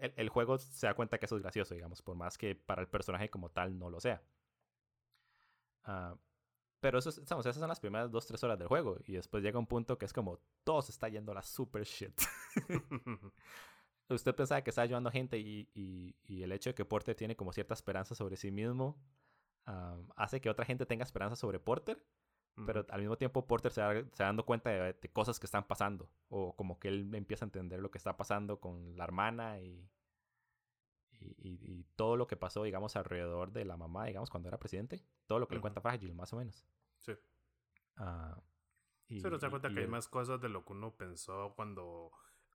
el, el, juego se da cuenta que eso es gracioso, digamos, por más que para el personaje como tal no lo sea. Uh, pero eso, estamos, esas son las primeras dos, tres horas del juego. Y después llega un punto que es como, todo se está yendo a la super shit. [laughs] [laughs] Usted pensaba que estaba ayudando a gente y, y, y, el hecho de que Porter tiene como cierta esperanza sobre sí mismo hace que otra gente tenga esperanza sobre Porter. Pero al mismo tiempo Porter se va, se dando cuenta de, de, cosas que están pasando. O como que él empieza a entender lo que está pasando con la hermana y, y, todo lo que pasó, digamos, alrededor de la mamá, digamos, cuando era presidente. Todo lo que le cuenta Fragile, más o menos. Sí. Uh, y, se da cuenta que hay más cosas de lo que uno pensó cuando,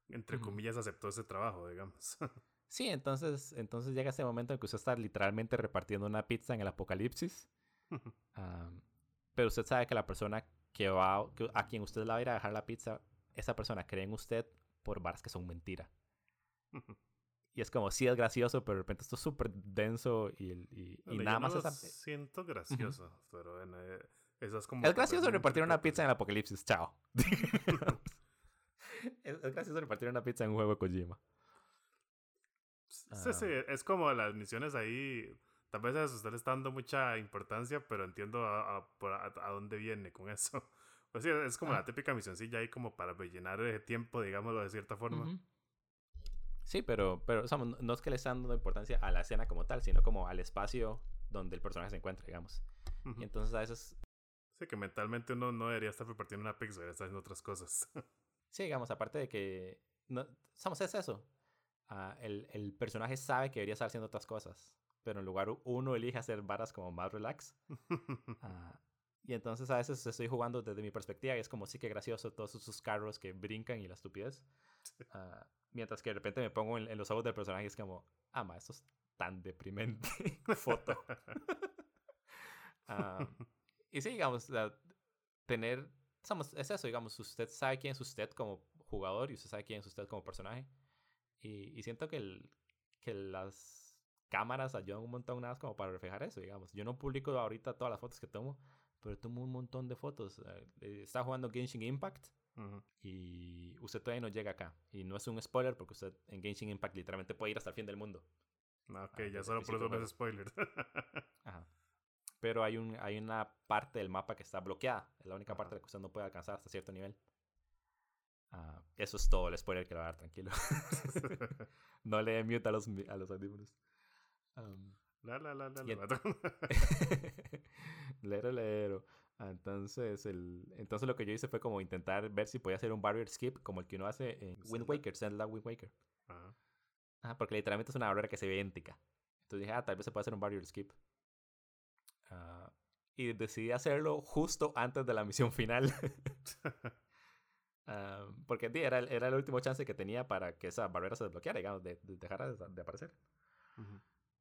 entre comillas, aceptó ese trabajo, digamos. [laughs] sí, entonces, entonces llega ese momento en que usted está literalmente repartiendo una pizza en el apocalipsis. [laughs] pero usted sabe que la persona que va, a quien usted la va a ir a dejar la pizza, esa persona cree en usted por varas que son mentira. [laughs] y es como, sí es gracioso, pero de repente esto es súper denso y, y, y nada más... Lo siento gracioso, pero en, eh, eso es como... Es gracioso repartir una pizza en el apocalipsis, chao. [laughs] [laughs] es, gracioso repartir una pizza en un juego de Kojima. Sí, sí, ah. es como las misiones ahí. Tal vez a usted le está dando mucha importancia, pero entiendo a, a, dónde viene con eso. [laughs] Pues sí, es como la ah. típica misioncilla ahí como para rellenar el tiempo, digámoslo de cierta forma. Sí, pero, pero no es que le están dando importancia a la escena como tal, sino como al espacio donde el personaje se encuentra, digamos. Y entonces a veces... Sí, que mentalmente uno no debería estar repartiendo una pizza, debería estar haciendo otras cosas. [laughs] sí, digamos, aparte de que... No, somos, es eso. Ah, el, el, personaje sabe que debería estar haciendo otras cosas, pero en lugar uno elige hacer varas como más relax. Ah, y entonces a veces estoy jugando desde mi perspectiva y es como sí que gracioso todos esos carros que brincan y la estupidez. Uh, mientras que de repente me pongo en, los ojos del personaje y es como, ah, ma, esto es tan deprimente. [laughs] Foto. uh, y sí, digamos, tener, es eso, digamos, usted sabe quién es usted como jugador y usted sabe quién es usted como personaje. Y, y siento que, el, que las cámaras ayudan un montón nada más como para reflejar eso, digamos. Yo no publico ahorita todas las fotos que tomo, pero tomo un montón de fotos. Eh, eh, está jugando Genshin Impact y usted todavía no llega acá. Y no es un spoiler porque usted en Genshin Impact literalmente puede ir hasta el fin del mundo. Ah, ok, ya solo por eso no es spoiler. [laughs] Ajá. Pero hay, un, hay una parte del mapa que está bloqueada. Es la única parte de la que usted no puede alcanzar hasta cierto nivel. Uh, eso es todo el spoiler que le va a dar, tranquilo. [laughs] no le dé mute a los, a los audífonos. Um, la, la, la, la, [laughs] lero, lero. Entonces, el, entonces lo que yo hice fue como intentar ver si podía hacer un barrier skip como el que uno hace en Wind Waker, Zelda Wind Waker. Ah, porque literalmente es una barrera que se ve idéntica. Entonces dije, ah, tal vez se puede hacer un barrier skip. Uh, y decidí hacerlo justo antes de la misión final. uh, [laughs] porque era, era el último chance que tenía para que esa barrera se desbloqueara, digamos, de, de dejara de, aparecer.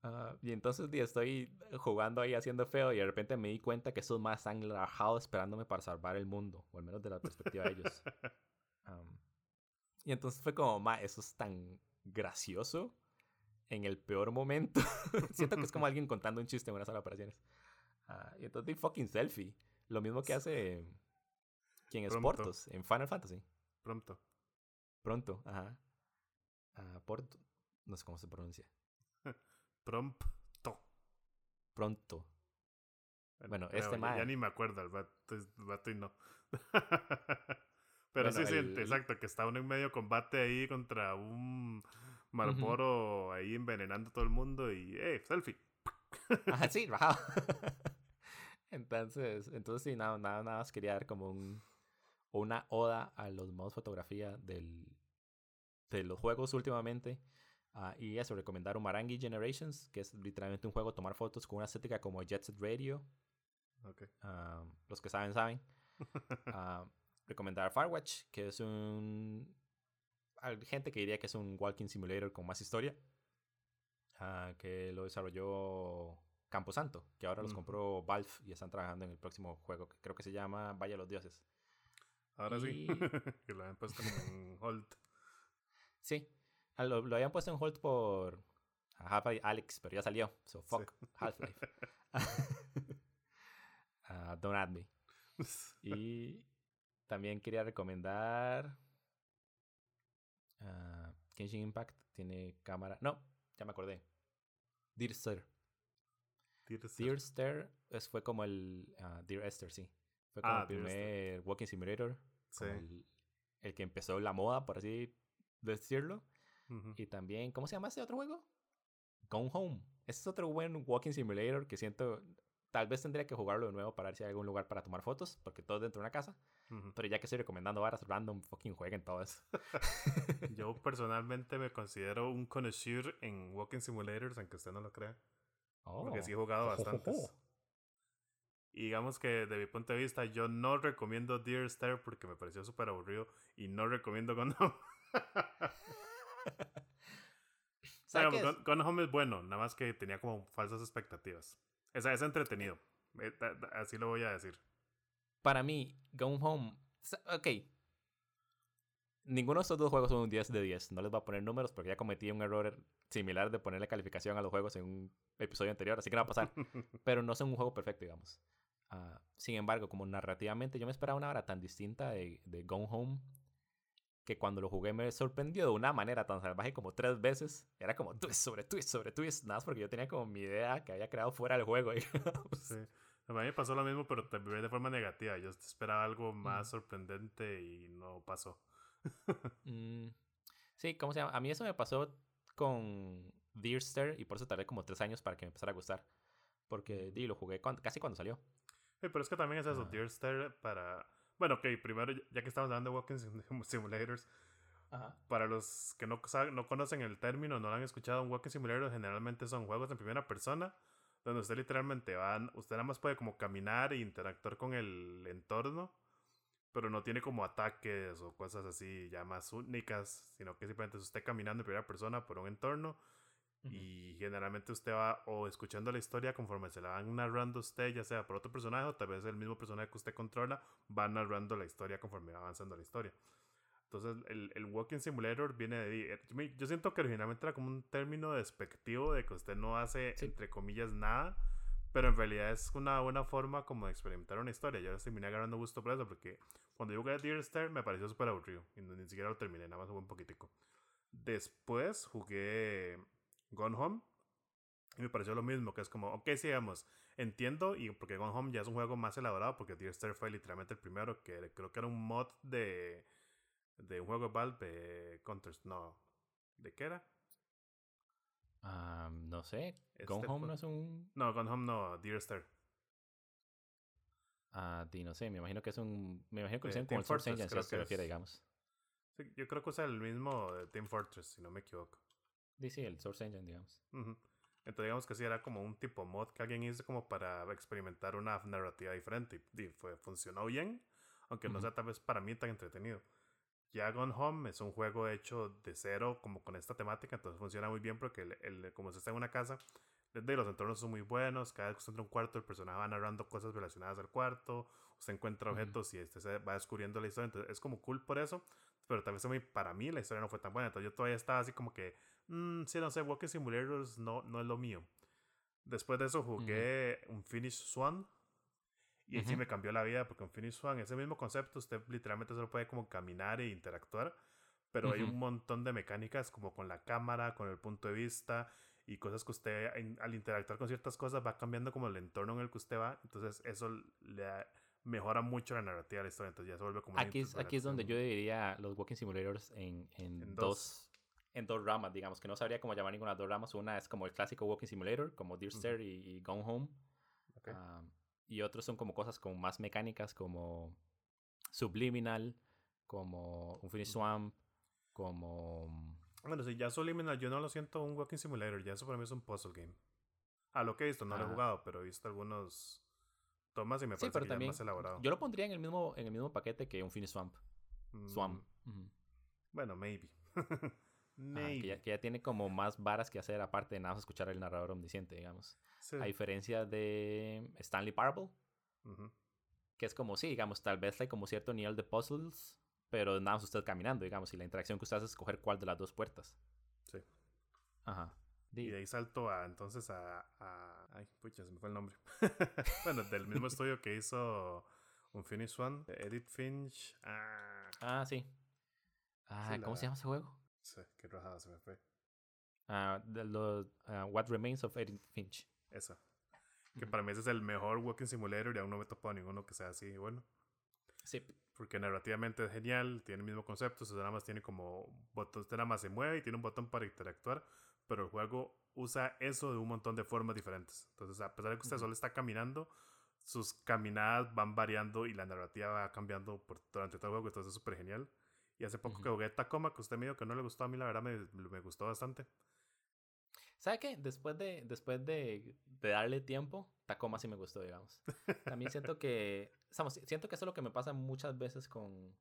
Ah, y entonces estoy jugando ahí haciendo feo y de repente me di cuenta que esos más están rajados esperándome para salvar el mundo, o al menos de la perspectiva de ellos. [laughs] y entonces fue como, ma, eso es tan gracioso en el peor momento. [laughs] Siento que es como alguien contando un chiste en una sala de operaciones. Uh, y entonces di fucking selfie. Lo mismo que hace quien es Portos en Final Fantasy. Pronto. Pronto, ajá. Uh, Porto. No sé cómo se pronuncia. Prompto. Pronto. Bueno, este más. Ya, ni me acuerdo, el vato, y no. [laughs] Pero sí, sí, exacto, que está uno en medio combate ahí contra un Marlboro ahí envenenando a todo el mundo y, ¡eh, selfie! Ajá, [laughs] sí, [laughs] bajado. entonces, entonces sí, nada, nada, nada más quería dar como un, una oda a los modos fotografía del, de los juegos últimamente. Uh, y eso, recomendar Umarangi Generations, que es literalmente un juego tomar fotos con una estética como Jet Set Radio. Okay. Uh, los que saben, saben. uh, [laughs] recomendar Firewatch, que es un. Hay gente que diría que es un walking simulator con más historia. que lo desarrolló Camposanto, que ahora los compró Valve y están trabajando en el próximo juego, que creo que se llama Vaya los Dioses. Ahora sí, [laughs] que lo han puesto en hold. Sí, Ah, lo, lo, habían puesto en hold por Half-Life Alex, pero ya salió. So fuck Half-Life. uh, [laughs] don't add me. [laughs] y también quería recomendar. Uh, Genshin Impact tiene cámara. No, ya me acordé. Dear Esther. Dear Esther, fue como el. Uh, Dear Esther, sí. Fue como ah, el primer Walking Simulator. Sí. El, el, que empezó la moda, por así decirlo. Y también, ¿cómo se llama ese otro juego? Gone Home. Ese es otro buen walking simulator que siento. Tal vez tendría que jugarlo de nuevo para ver si hay algún lugar para tomar fotos, porque todo dentro de una casa. Pero ya que estoy recomendando varas random, fucking jueguen todo eso. [laughs] Yo [laughs] personalmente me considero un connoisseur en walking simulators, aunque usted no lo crea. Porque sí he jugado [laughs] bastantes. Y digamos que de mi punto de vista, yo no recomiendo Dear Star porque me pareció súper aburrido y no recomiendo [laughs] Gone Home. Gone, Home es bueno, nada más que tenía como falsas expectativas. Es, es entretenido, eh, así lo voy a decir. Para mí, Gone Home, ok. ninguno de estos dos juegos son un 10 de 10. No les voy a poner números porque ya cometí un error similar de ponerle calificación a los juegos en un episodio anterior, así que no va a pasar. [laughs] Pero no son un juego perfecto, digamos. Ah, sin embargo, como narrativamente yo me esperaba una hora tan distinta de, de Gone Home que cuando lo jugué me sorprendió de una manera tan salvaje como tres veces. Era como twist sobre twist sobre twist, nada más porque yo tenía como mi idea que había creado fuera del juego. [laughs] sí. A mí me pasó lo mismo, pero también de forma negativa. Yo esperaba algo más sorprendente y no pasó. [laughs] Mm, sí, ¿cómo se llama? A mí eso me pasó con Deerster y por eso tardé como tres años para que me empezara a gustar. Porque di, lo jugué casi cuando salió. Sí, pero es que también es eso, Deerster para... Bueno, ok, primero, ya que estamos hablando de Walking [laughs] Simulators, para los que no, no conocen el término, no lo han escuchado, un Walking Simulator generalmente son juegos en primera persona, donde usted literalmente va, usted nada más puede como caminar e interactuar con el entorno pero no tiene como ataques o cosas así ya más únicas, sino que simplemente es usted caminando en primera persona por un entorno y generalmente usted va o escuchando la historia conforme se la van narrando usted, ya sea por otro personaje o tal vez el mismo personaje que usted controla va narrando la historia conforme va avanzando la historia. Entonces, el, el Walking Simulator viene de... Eh, yo siento que originalmente era como un término despectivo de que usted no hace, entre comillas, nada, pero en realidad es una buena forma como de experimentar una historia. Yo terminé agarrando gusto por eso, porque cuando yo jugué a Dear Star me pareció súper aburrido. Y ni siquiera lo terminé, nada más jugué un poquitico. Después jugué Gone Home. Y me pareció lo mismo, que es como, ok, sigamos. Entiendo, y porque Gone Home ya es un juego más elaborado, porque Dear Star fue literalmente el primero, que creo que era un mod de, de un juego de Valve, Counters, no. ¿De qué era? no sé. Gone este Home no es un. No, Gone Home no, Dear Star. Ah, uh, no sé, me imagino que es un. Me imagino que es como el Source Engine, si se refiere, digamos. Sí, yo creo que usa el mismo de Team Fortress, si no me equivoco. Sí, sí, el Source Engine, digamos. Entonces, digamos que sí era como un tipo mod que alguien hizo como para experimentar una narrativa diferente. Y, fue, funcionó bien, aunque no sea tal vez para mí tan entretenido. Ya Gone Home es un juego hecho de cero, como con esta temática, entonces funciona muy bien porque el, el como se está en una casa, de los entornos son muy buenos, cada vez que usted entra un cuarto, el personaje va narrando cosas relacionadas al cuarto, usted encuentra objetos y este se va descubriendo la historia, entonces es como cool por eso, pero tal vez para mí la historia no fue tan buena, entonces yo todavía estaba así como que, mmm, sí, no sé, Walking Simulators no, no es lo mío. Después de eso jugué un Finish Swan, y uh sí me cambió la vida porque en Finish One, ese mismo concepto, usted literalmente solo puede como caminar e interactuar, pero hay un montón de mecánicas como con la cámara, con el punto de vista y cosas que usted al interactuar con ciertas cosas va cambiando como el entorno en el que usted va, entonces eso le mejora mucho la narrativa de la historia, entonces ya se vuelve como... Aquí es, aquí es donde yo diría los Walking Simulators en, en, dos. En dos ramas, digamos, que no sabría cómo llamar ninguna de dos ramas. Una es como el clásico Walking Simulator, como Dear Stair y, Gone Home. Okay y otros son como cosas como más mecánicas como Subliminal, como Infinite Swamp, como... Bueno, si ya Subliminal yo no lo siento un Walking Simulator, ya eso para mí es un puzzle game. Ah, lo que he visto, no lo he ah. jugado, pero he visto algunos tomas y me parece que también, más elaborado. Yo lo pondría en el mismo, en el mismo paquete que un Infinite Swamp. Swamp. Mm. Bueno, maybe. [laughs] que, ya, tiene como más varas que hacer aparte de nada más escuchar el narrador omnisciente, digamos. A diferencia de Stanley Parable, que es como, sí, digamos, tal vez hay como cierto nivel de puzzles, pero nada más usted caminando, digamos, y la interacción que usted hace es escoger cuál de las dos puertas. Sí. Ajá. Y de ahí salto a entonces a, Ay, pucha, se me fue el nombre. [laughs] bueno, del mismo [laughs] estudio que hizo un Finish One, Edit Finch. Ah, ah sí. Ah, ¿cómo se llama ese juego? Sí, qué rojada se me fue. Ah, de los, ah, What Remains of Edith Finch. Eso. Que para mí ese es el mejor Walking Simulator y aún no me he topado ninguno que sea así bueno. Sí. Porque narrativamente es genial, tiene el mismo concepto, usted nada más tiene como botón, nada más se mueve y tiene un botón para interactuar, pero el juego usa eso de un montón de formas diferentes. Entonces, a pesar de que usted solo está caminando, sus caminadas van variando y la narrativa va cambiando por, durante todo el juego, entonces es súper genial. Y hace poco que jugué Tacoma, que usted me dijo que no le gustó a mí, la verdad me, me gustó bastante. ¿Sabe qué? Después de, después de, de, darle tiempo, Tacoma sí me gustó, digamos. También siento que, [laughs] siento que eso es lo que me pasa muchas veces con,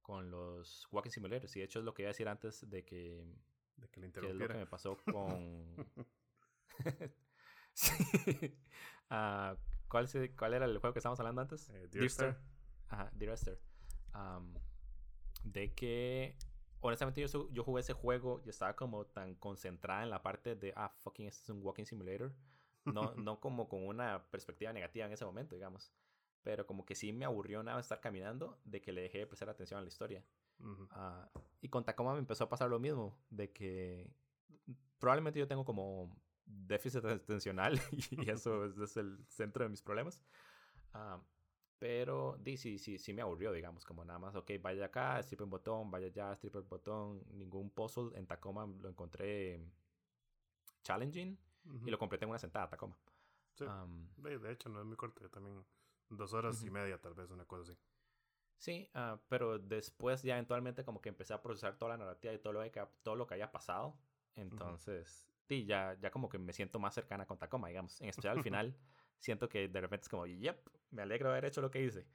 con los Walking Simulators. Y de hecho es lo que iba a decir antes de que, de que, le que es lo que me pasó con... [laughs] [laughs] sí. Uh, ¿cuál, ¿Cuál era el juego que estábamos hablando antes? Eh, Dear, Dear Ajá, Dear. Um, de que honestamente yo, yo jugué ese juego y estaba como tan concentrada en la parte de, ah, fucking, este es un walking simulator. No, [laughs] no como con una perspectiva negativa en ese momento, digamos. Pero como que sí me aburrió nada estar caminando de que le dejé de prestar atención a la historia. Ah, y con Tacoma me empezó a pasar lo mismo, de que probablemente yo tengo como déficit atencional [laughs] y eso es, el centro de mis problemas. Ah, pero sí, sí, sí me aburrió, digamos, como nada más, ok, vaya acá, strip un botón, vaya allá, strip el botón, ningún puzzle en Tacoma lo encontré challenging y lo completé en una sentada, Tacoma. Sí, de, hecho no es muy corto, también dos horas y media tal vez, una cosa así. Sí, uh, pero después ya eventualmente como que empecé a procesar toda la narrativa y todo lo que, todo lo que haya pasado. Entonces, sí, ya, ya como que me siento más cercana con Tacoma, digamos. En especial al [laughs] final, siento que de repente es como, yep, me alegro de haber hecho lo que hice.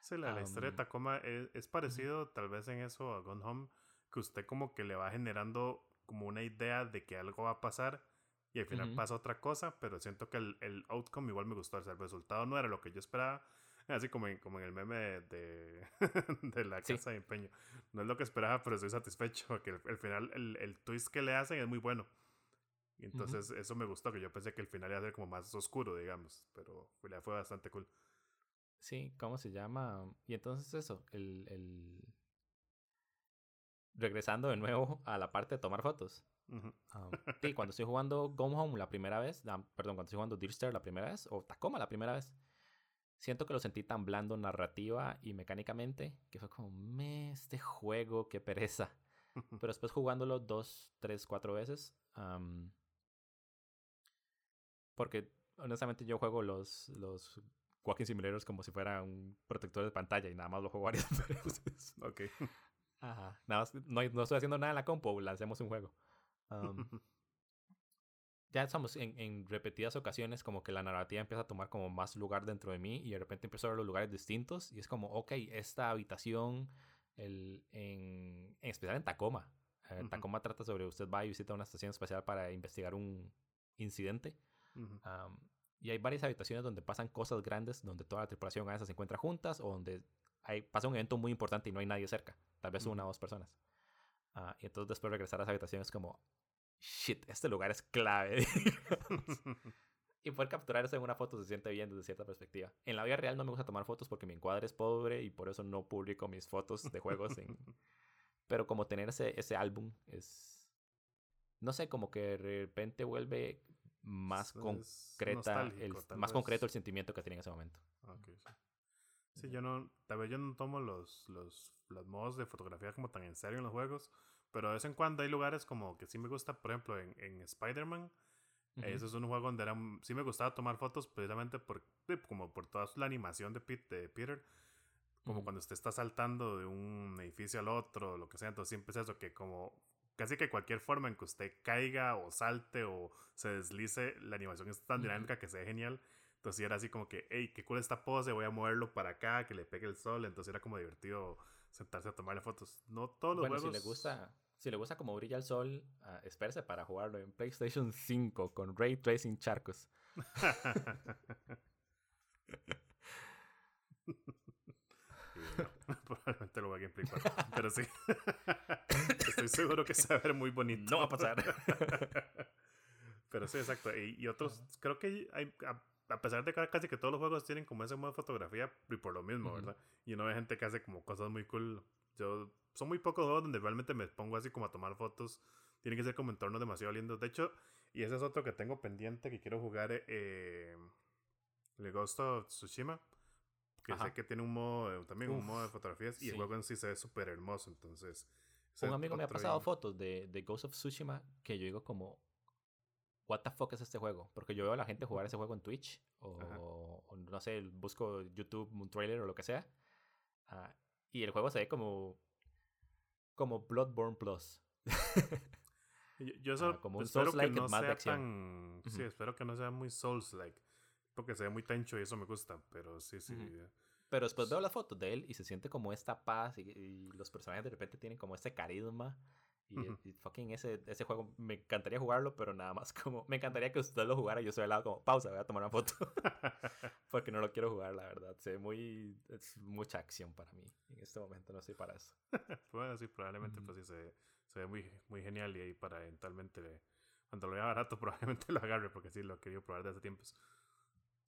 sí, la, historia de Tacoma es, es parecido tal vez en eso a Gone Home, que usted como que le va generando como una idea de que algo va a pasar y al final pasa otra cosa, pero siento que el, el outcome igual me gustó, o sea, el resultado no era lo que yo esperaba, Así como en, como en el meme de, [laughs] de la casa de empeño. No es lo que esperaba, pero estoy satisfecho. Porque al final el, el, twist que le hacen es muy bueno. Y entonces eso me gustó, que yo pensé que el final iba a ser como más oscuro, digamos. Pero fue, fue bastante cool. Sí, ¿cómo se llama? Y entonces eso, el, el... Regresando de nuevo a la parte de tomar fotos. sí, cuando estoy jugando Go Home la primera vez, perdón, cuando estoy jugando Deer Star la primera vez, o Tacoma la primera vez, siento que lo sentí tan blando narrativa y mecánicamente que fue como, me, este juego, qué pereza. [laughs] Pero después jugándolo dos, tres, cuatro veces, porque honestamente yo juego los, los Walking Simulators como si fuera un protector de pantalla y nada más lo juego [laughs] varias veces. [laughs] ok. Ajá. Nada más, no, no, estoy haciendo nada en la compu, lancemos un juego [laughs] ya estamos en, en, repetidas ocasiones como que la narrativa empieza a tomar como más lugar dentro de mí y de repente empiezo a ver los lugares distintos y es como, ok, esta habitación, el, en, en especial en Tacoma. Eh, Tacoma trata sobre usted va y visita una estación espacial para investigar un incidente. Y hay varias habitaciones donde pasan cosas grandes, donde toda la tripulación a se encuentra juntas o donde hay, pasa un evento muy importante y no hay nadie cerca, tal vez una o dos personas. Uh, y entonces después regresar a esa habitación es como, shit, este lugar es clave. [laughs] y poder capturar eso en una foto se siente bien desde cierta perspectiva. En la vida real no me gusta tomar fotos porque mi encuadre es pobre y por eso no publico mis fotos de juegos. En... [laughs] Pero como tener ese, ese álbum es... No sé, como que de repente vuelve más concreta, el, más concreto el sentimiento que tenía en ese momento. Okay, sí. sí. yo no, tal vez yo no tomo los, los, los modos de fotografía como tan en serio en los juegos, pero de vez en cuando hay lugares como que sí me gusta, por ejemplo, en, en Spider-Man. Ese es un juego donde era, sí me gustaba tomar fotos precisamente por, como por toda la animación de, de Peter. Como cuando usted está saltando de un edificio al otro, lo que sea. Entonces siempre es eso, que como casi que cualquier forma en que usted caiga o salte o se deslice, la animación es tan dinámica que se ve genial. Entonces era así como que, hey, qué cool esta pose, voy a moverlo para acá, que le pegue el sol. Entonces era como divertido sentarse a tomarle fotos. No todos los bueno, juegos. Si le gusta, si le gusta como brilla el sol, uh, espérese para jugarlo en PlayStation 5 con Ray Tracing Charcos. [laughs] [laughs] [laughs] probablemente lo voy a gameplay 4, pero sí. [laughs] Estoy seguro que se va a ver muy bonito. No va a pasar. [laughs] pero sí, exacto. Y, otros, creo que hay, a, pesar de que casi que todos los juegos tienen como ese modo de fotografía, y por lo mismo, ¿verdad? Y uno ve gente que hace como cosas muy cool. Yo son muy pocos juegos donde realmente me pongo así como a tomar fotos. Tiene que ser como entornos demasiado lindos. De hecho, y ese es otro que tengo pendiente que quiero jugar. Eh, el Ghost of Tsushima. Que sé que tiene un modo, también un modo de fotografías. Y el juego en sí se ve súper hermoso. Entonces. Un amigo me ha pasado fotos de, de Ghost of Tsushima que yo digo como. ¿What the fuck es este juego? Porque yo veo a la gente jugar ese juego en Twitch. O, no sé, busco YouTube, un trailer o lo que sea. Ah, y el juego se ve como como Bloodborne Plus. yo, yo como un espero que no sea tan... Sí, espero que no sea muy Souls-like. Porque se ve muy tencho y eso me gusta, pero sí, sí. Pero después veo las fotos de él y se siente como esta paz y, los personajes de repente tienen como este carisma Y, y, fucking ese, ese juego me encantaría jugarlo, pero nada más [laughs] como me encantaría que usted lo jugara y yo estoy al lado como pausa, voy a tomar una foto. [laughs] Porque no lo quiero jugar, la verdad. Se muy, es mucha acción para mí. En este momento no estoy para eso. [laughs] bueno, sí, probablemente pues sí se, se, ve muy, muy genial y ahí para eventualmente, cuando lo vea barato, probablemente lo agarre porque sí, lo he querido probar desde hace tiempos.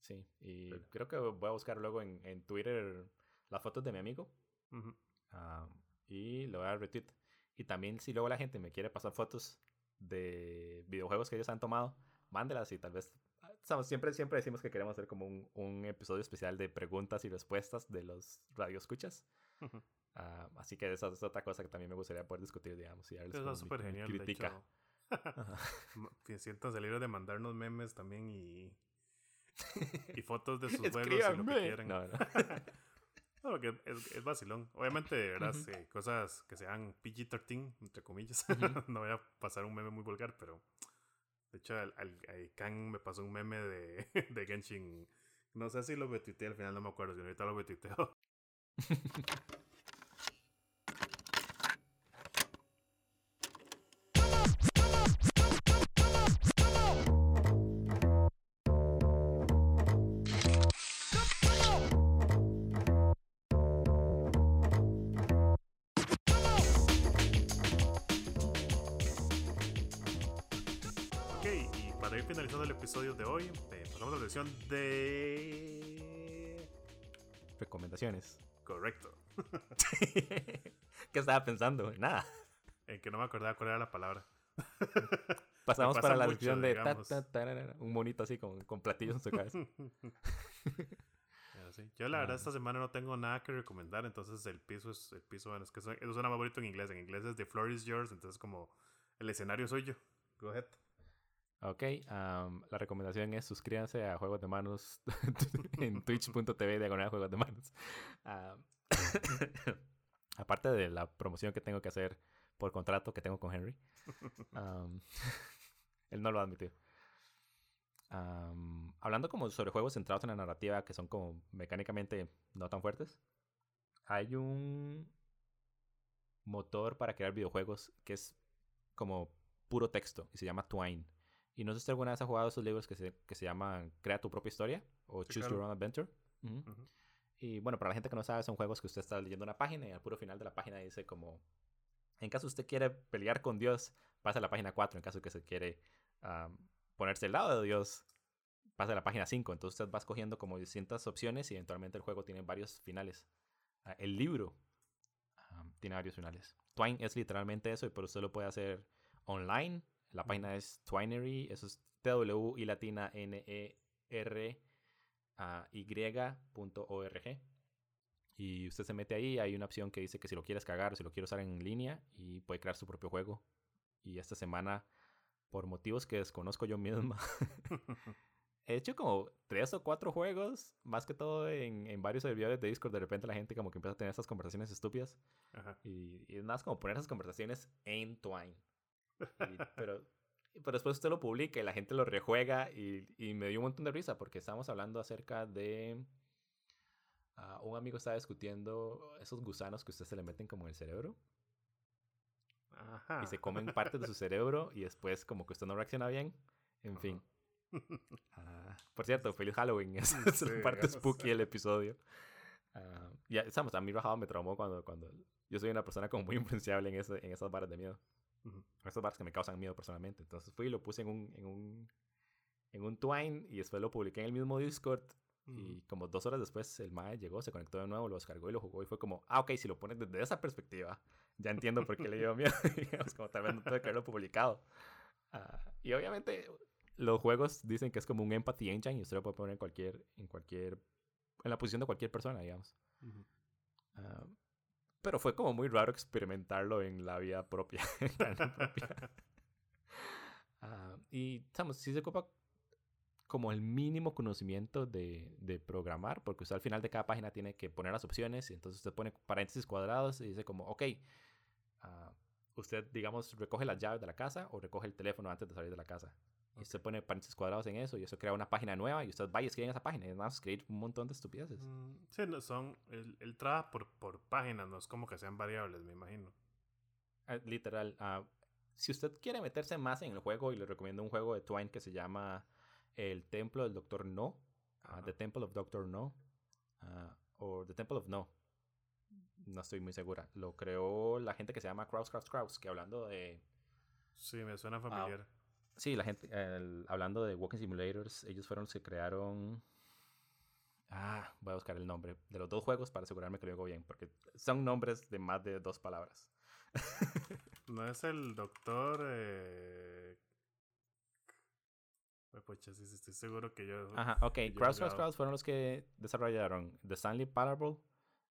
Sí, y creo que voy a buscar luego en, en Twitter las fotos de mi amigo. y lo voy a retweet. Y también si luego la gente me quiere pasar fotos de videojuegos que ellos han tomado, mándelas y tal vez... siempre, siempre decimos que queremos hacer como un, un episodio especial de preguntas y respuestas de los radioescuchas. escuchas así que esa es otra cosa que también me gustaría poder discutir, digamos. Y Eso es súper genial. Sientan salir de mandarnos memes también y, y fotos de sus juegos y lo que quieran. No, [laughs] no. porque es, es vacilón. Obviamente, ¿verdad? cosas que sean PG-13, entre comillas. [laughs] no voy a pasar un meme muy vulgar, pero. De hecho, al, al, Khan me pasó un meme de, [laughs] de Genshin. No sé si lo retuiteé al final, no me acuerdo. Si ahorita lo retuiteo. Sección de. Recomendaciones. Correcto. [laughs] ¿Qué estaba pensando? Nada. En que no me acordaba cuál era la palabra. [laughs] Pasamos para la sección de un monito así con, con platillos en su cabeza. [laughs] Yo la verdad esta semana no tengo nada que recomendar, entonces el piso es el piso, bueno, es que eso suena más bonito en inglés, en inglés es The Floor is Yours, entonces como el escenario soy yo. Go ahead. Ok, la recomendación es suscríbanse a Juegos de Manos [laughs] en twitch.tv diagonal Juegos de Manos. [coughs] aparte de la promoción que tengo que hacer por contrato que tengo con Henry, [laughs] él no lo ha admitido. hablando como sobre juegos centrados en la narrativa que son como mecánicamente no tan fuertes, hay un motor para crear videojuegos que es como puro texto y se llama Twine. Y no sé si alguna vez ha jugado esos libros que se, que se llaman Crea tu propia historia o Choose Your Own Adventure. Y bueno, para la gente que no sabe, son juegos que usted está leyendo una página y al puro final de la página dice como, en caso usted quiere pelear con Dios, pasa a la página 4. En caso que se quiere ponerse al lado de Dios, pasa a la página 5. Entonces usted va escogiendo como distintas opciones y eventualmente el juego tiene varios finales. Ah, el libro tiene varios finales. Twine es literalmente eso, pero usted lo puede hacer online la página es Twinery, eso es T-W y latina N-E-R y.org. Y usted se mete ahí, hay una opción que dice que si lo quieres cagar o si lo quiere usar en línea y puede crear su propio juego. Y esta semana, por motivos que desconozco yo misma, [laughs] he hecho como tres o cuatro juegos, más que todo en, en, varios servidores de Discord. De repente la gente como que empieza a tener estas conversaciones estúpidas. Y, y, es más como poner esas conversaciones en Twine pero, pero después usted lo publica y la gente lo rejuega y, y me dio un montón de risa porque estábamos hablando acerca de... Uh, un amigo estaba discutiendo esos gusanos que usted se le meten como en el cerebro. Y se comen parte de su cerebro y después como que usted no reacciona bien. En fin. Uh, [laughs] por cierto, feliz Halloween. [laughs] es la parte spooky del episodio. Uh, ya, estamos, a mí bajado me traumó cuando, cuando yo soy una persona como muy influenciable en, ese, en esas barras de miedo. Estos bars que me causan miedo personalmente. Entonces fui y lo puse en un, en un, en un Twine y después lo publiqué en el mismo Discord. Y como dos horas después el MAE llegó, se conectó de nuevo, lo descargó y lo jugó. Y fue como, ah, ok, si lo pones desde esa perspectiva, ya entiendo por qué le dio miedo. [laughs] Digamos, como tal vez no tuve que haberlo publicado. Uh, y obviamente los juegos dicen que es como un empathy engine y usted lo puede poner en cualquier, en cualquier, en la posición de cualquier persona, digamos. Uh, pero fue como muy raro experimentarlo en la vida propia. [laughs] Ah, y, estamos, sí se ocupa como el mínimo conocimiento de, de, programar, porque usted al final de cada página tiene que poner las opciones, y entonces usted pone paréntesis cuadrados y dice como, ok, uh, usted, digamos, recoge las llaves de la casa o recoge el teléfono antes de salir de la casa. Y usted pone paréntesis cuadrados en eso y eso crea una página nueva y usted va y escribe en esa página. Y es más, escribir un montón de estupideces. Mm, sí, no, son, el, el trabajo por, por página no es como que sean variables, me imagino. Ah, literal. ah, si usted quiere meterse más en el juego, y le recomiendo un juego de Twine que se llama El Templo del Doctor No. ah. The Temple of Doctor No. ah, o The Temple of No. No estoy muy segura. Lo creó la gente que se llama Kraus Kraus Kraus, que hablando de... Sí, me suena familiar. Sí, la gente, el- hablando de Walking Simulators, ellos fueron los que crearon... Ah, voy a buscar el nombre de los dos juegos para asegurarme que lo digo bien, porque son nombres de más de dos palabras. [laughs] No es el doctor. Eh... Pucha, sí, estoy seguro que yo. Ajá, ok. jugado. Kraus fueron los que desarrollaron The Stanley Parable,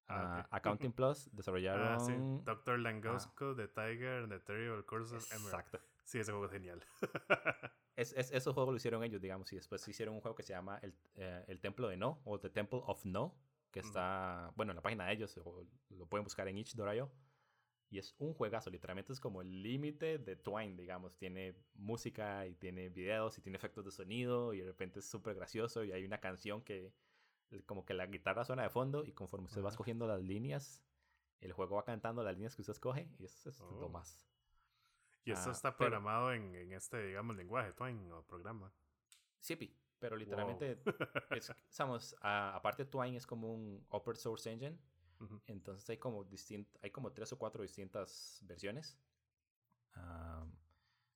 Ah, ah. Accounting [laughs] Plus, desarrollaron... Ah, sí. Doctor Langosco, The Tiger, The Terrible Curse of Emerald. Sí, ese juego es genial. [laughs] Es, es, esos juegos lo hicieron ellos, digamos, y después hicieron un juego que se llama El, eh, el Templo de No, o The Temple of No, que está, bueno, en la página de ellos, o lo pueden buscar en itch.io. Y es un juegazo, literalmente es como el límite de Twine, digamos. Tiene música y tiene videos y tiene efectos de sonido y de repente es súper gracioso y hay una canción que como que la guitarra suena de fondo y conforme usted va escogiendo las líneas, el juego va cantando las líneas que usted escoge y eso es lo Oh. más. Y esto Ah, está pero- programado en, en este, digamos, lenguaje, Twine o programa. Sí, pero literalmente, [laughs] es, digamos, a- aparte Twine es como un open source engine, entonces hay como, distint, hay como tres o cuatro distintas versiones. Am,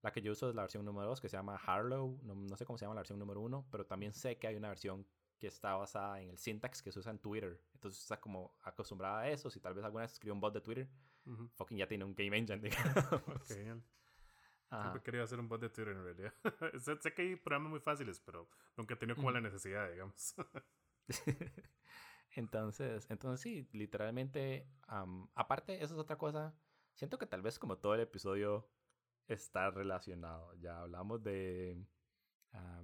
la que yo uso es la versión número 2, que se llama Harlow, no, no sé cómo se llama la versión número 1, pero también sé que hay una versión que está basada en el syntax que se usa en Twitter. Entonces está como acostumbrada a eso. Si tal vez alguna vez escribió un bot de Twitter, Fucking ya tiene un game engine, [laughs] digamos. Genial. Ajá. Siempre he querido hacer un bot de Twitter en realidad. [laughs] sé, sé que hay programas muy fáciles, pero nunca he tenido como la necesidad, digamos. [laughs] entonces, entonces sí, literalmente, am, aparte, eso es otra cosa. Siento que tal vez como todo el episodio está relacionado. Ya hablamos de... ah,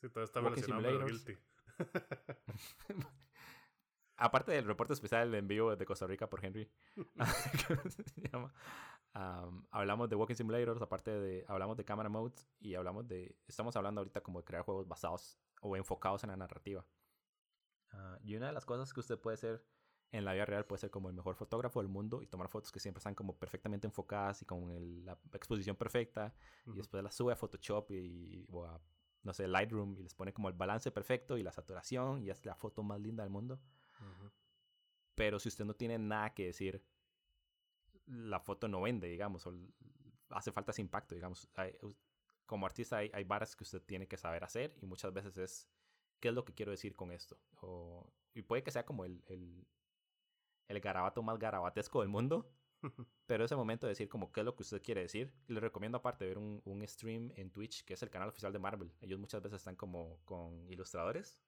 sí, todo está relacionado, Simulators. guilty. Aparte del reporte especial en vivo de Costa Rica por Henry. [laughs] [laughs] ¿cómo se llama? Am, hablamos de Walking Simulators, aparte de... Hablamos de Camera Modes y hablamos de... Estamos hablando ahorita como de crear juegos basados o enfocados en la narrativa. Ah, y una de las cosas que usted puede ser en la vida real puede ser como el mejor fotógrafo del mundo y tomar fotos que siempre están como perfectamente enfocadas y con el- la exposición perfecta y después las sube a Photoshop y, o a, no sé, Lightroom y les pone como el balance perfecto y la saturación y es la foto más linda del mundo. Pero si usted no tiene nada que decir, la foto no vende, digamos, o hace falta ese impacto, digamos. Hay- como artista hay, hay varas que usted tiene que saber hacer y muchas veces es, ¿qué es lo que quiero decir con esto? O, y puede que sea como el, el, el garabato más garabatesco del mundo, [laughs] pero ese momento de decir como qué es lo que usted quiere decir. Y le recomiendo aparte ver un, un stream en Twitch, que es el canal oficial de Marvel. Ellos muchas veces están como con ilustradores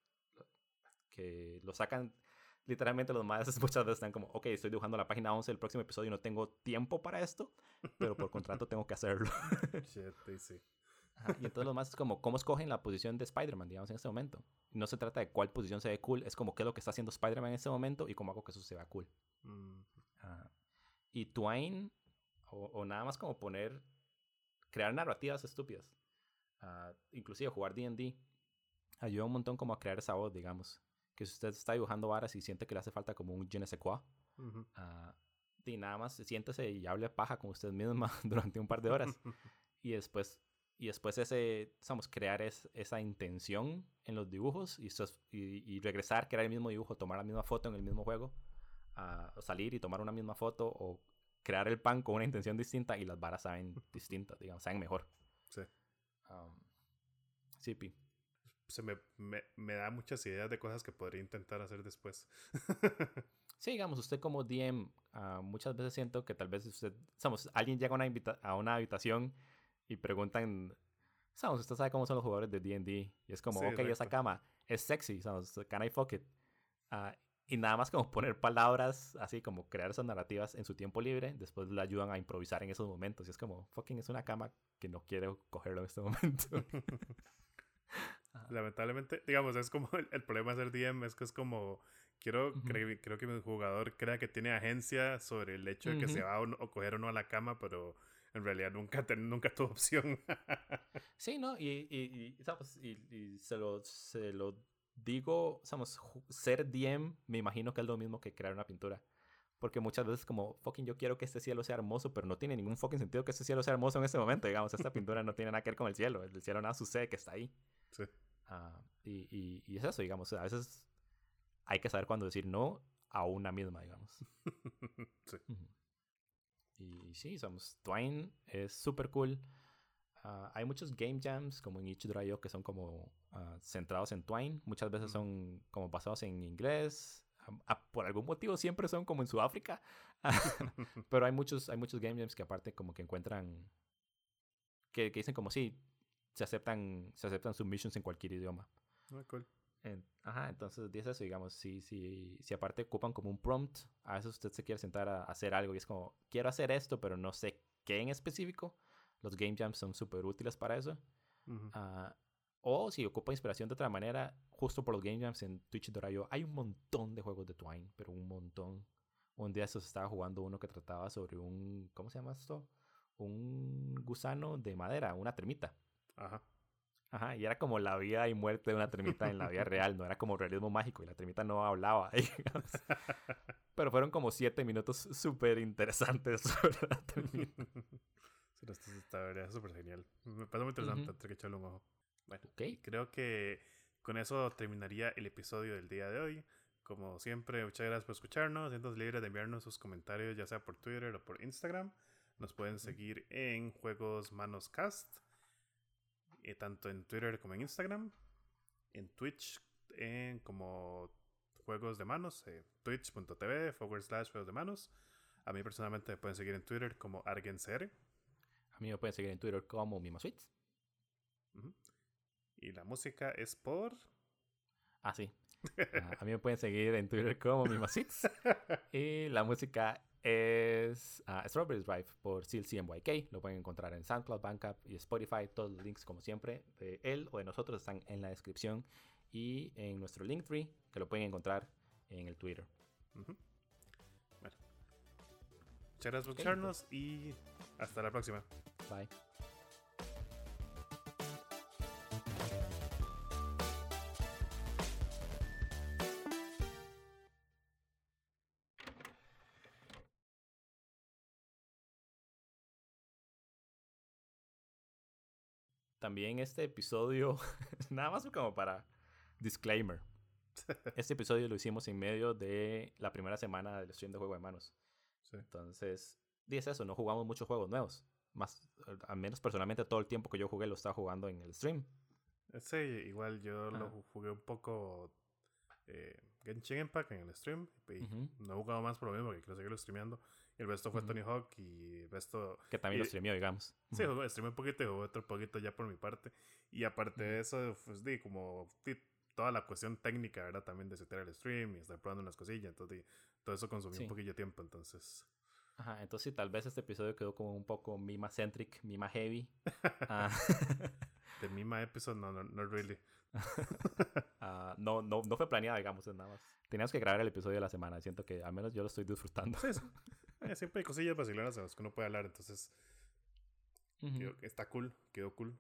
que lo sacan. Literalmente los más [laughs] muchas veces están como, ok, estoy dibujando la página 11 del próximo episodio y no tengo tiempo para esto, pero por contrato tengo que hacerlo. [laughs] [laughs] Shit, sí, sí. Ajá, Y entonces lo más es como, ¿cómo escogen la posición de Spider-Man, digamos, en este momento? No se trata de cuál posición se ve cool, es como qué es lo que está haciendo Spider-Man en este momento y cómo hago que eso se vea cool. Mm, Ah, y Twine, o, o nada más como poner, crear narrativas estúpidas. Ah, inclusive jugar D&D ayuda un montón como a crear esa voz, digamos. Que si usted está dibujando varas y siente que le hace falta como un je ne sais quoi, ujú. ah, y nada más siéntese y hable paja con usted misma [laughs] durante un par de horas. [laughs] y después, y después ese, digamos, crear es, esa intención en los dibujos y, y, y regresar, crear el mismo dibujo, tomar la misma foto en el mismo juego, o salir y tomar una misma foto o crear el pan con una intención distinta y las varas saben distintas, digamos, saben mejor. Sí. Um, sí, Pi. Se me, me, me da muchas ideas de cosas que podría intentar hacer después. [laughs] Sí, digamos, usted como DM, ah, muchas veces siento que tal vez usted, digamos, alguien llega a una, invita- a una habitación y preguntan, sabes, usted sabe cómo son los jugadores de D&D y es como, Sí, ok, esa exacto. cama es sexy, sabes, can I fuck it? Ah, y nada más como poner palabras, así como crear esas narrativas en su tiempo libre, después le ayudan a improvisar en esos momentos y es como, fucking es una cama que no quiero cogerlo en este momento. [laughs] Lamentablemente, digamos, es como el, el problema de ser DM, es que es como, quiero, Ujú. cre- creo que mi jugador crea que tiene agencia sobre el hecho de que se Ujú. va o, o coger o no a la cama, pero en realidad nunca, nunca tuvo opción. [laughs] Sí, ¿no? Y, y, y. Y, se, lo, se lo digo. Ju- Ser DM, me imagino que es lo mismo que crear una pintura. Porque muchas veces como, fucking yo quiero que este cielo sea hermoso, pero no tiene ningún fucking sentido que este cielo sea hermoso en este momento, digamos. Esta pintura no tiene nada que ver con el cielo. El cielo nada sucede que está ahí. Sí. Ah, y, y, y, es eso, digamos. A veces hay que saber cuándo decir no a una misma, digamos. [laughs] sí. Y sí, somos Twine es súper cool. Uh, hay muchos game jams como en Ichidora.io que son como uh, centrados en Twine. Muchas veces son como basados en inglés. Uh, por algún motivo siempre son como en Sudáfrica. [laughs] [laughs] Pero hay muchos, hay muchos game jams que aparte como que encuentran... Que, que dicen como sí, se aceptan, se aceptan submissions en cualquier idioma. cool. En, ajá, entonces dice eso, digamos, si, si, si aparte ocupan como un prompt, a veces usted se quiere sentar a hacer algo y es como, quiero hacer esto, pero no sé qué en específico. Los game jams son súper útiles para eso. Uh -huh. uh, o si ocupa inspiración de otra manera, justo por los game jams en Twitch Dorayo, hay un montón de juegos de Twine, pero un montón. Un día se estaba jugando uno que trataba sobre un, ¿cómo se llama esto? Un gusano de madera, una termita. Ajá. Ajá, y era como la vida y muerte de una termita en la vida real, no era como realismo mágico y la termita no hablaba. [laughs] Digamos. Pero fueron como siete minutos súper interesantes [laughs] sobre la termita. [laughs] Sí, esto está súper genial. Me parece muy interesante, uh -huh. que echarle un ojo. Bueno, okay. creo que con eso terminaría el episodio del día de hoy. Como siempre, muchas gracias por escucharnos. Siéntanse libres de enviarnos sus comentarios, ya sea por Twitter o por Instagram. Nos pueden seguir en Juegos Manos Cast eh, tanto en Twitter como en Instagram, en Twitch en como Juegos de Manos, eh, twitch.tv forward slash Juegos de Manos. A mí personalmente me pueden seguir en Twitter como ArgenCR. A mí me pueden seguir en Twitter como. Uh -huh. Y la música es por... Ah, sí. uh, a mí me pueden seguir en Twitter como MimaSweets. [laughs] y la música es uh, Strawberry Drive por CLCMYK. Lo pueden encontrar en SoundCloud, Bandcamp y Spotify. Todos los links, como siempre, de él o de nosotros están en la descripción y en nuestro Linktree, que lo pueden encontrar en el Twitter. Uh -huh. Bueno. Muchas gracias por okay, escucharnos pues. y hasta la próxima. Bye. También este episodio, [laughs] nada más como para disclaimer. [laughs] Este episodio lo hicimos en medio de la primera semana del stream de Juego de Manos. Sí. Entonces, dice eso, no jugamos muchos juegos nuevos. Más, al menos personalmente todo el tiempo que yo jugué lo estaba jugando en el stream. Sí, igual yo lo jugué un poco eh, Genshin Impact en el stream. Y uh -huh. no he jugado más por lo mismo, que quiero seguirlo streameando. Y el resto fue -huh. Tony Hawk y el resto... Que también y, lo streameó, digamos. Sí, -huh. streameé un poquito y jugué otro poquito ya por mi parte. Y aparte de eso, pues di como di, toda la cuestión técnica, ¿verdad? También de setear el stream y estar probando unas cosillas. Entonces, di, todo eso consumió sí. un poquillo de tiempo, entonces... Ajá, entonces tal vez este episodio quedó como un poco mima-centric, mima-heavy. [laughs] ah. De mima episode, no, no, no really. uh, [laughs] no, no, no fue planeado, digamos, nada más. Teníamos que grabar el episodio de la semana. Siento que al menos yo lo estoy disfrutando. Sí. [laughs] [laughs] Eh, siempre hay cosillas vacilonas a las que uno puede hablar, entonces uh -huh. quedó, está cool, quedó cool.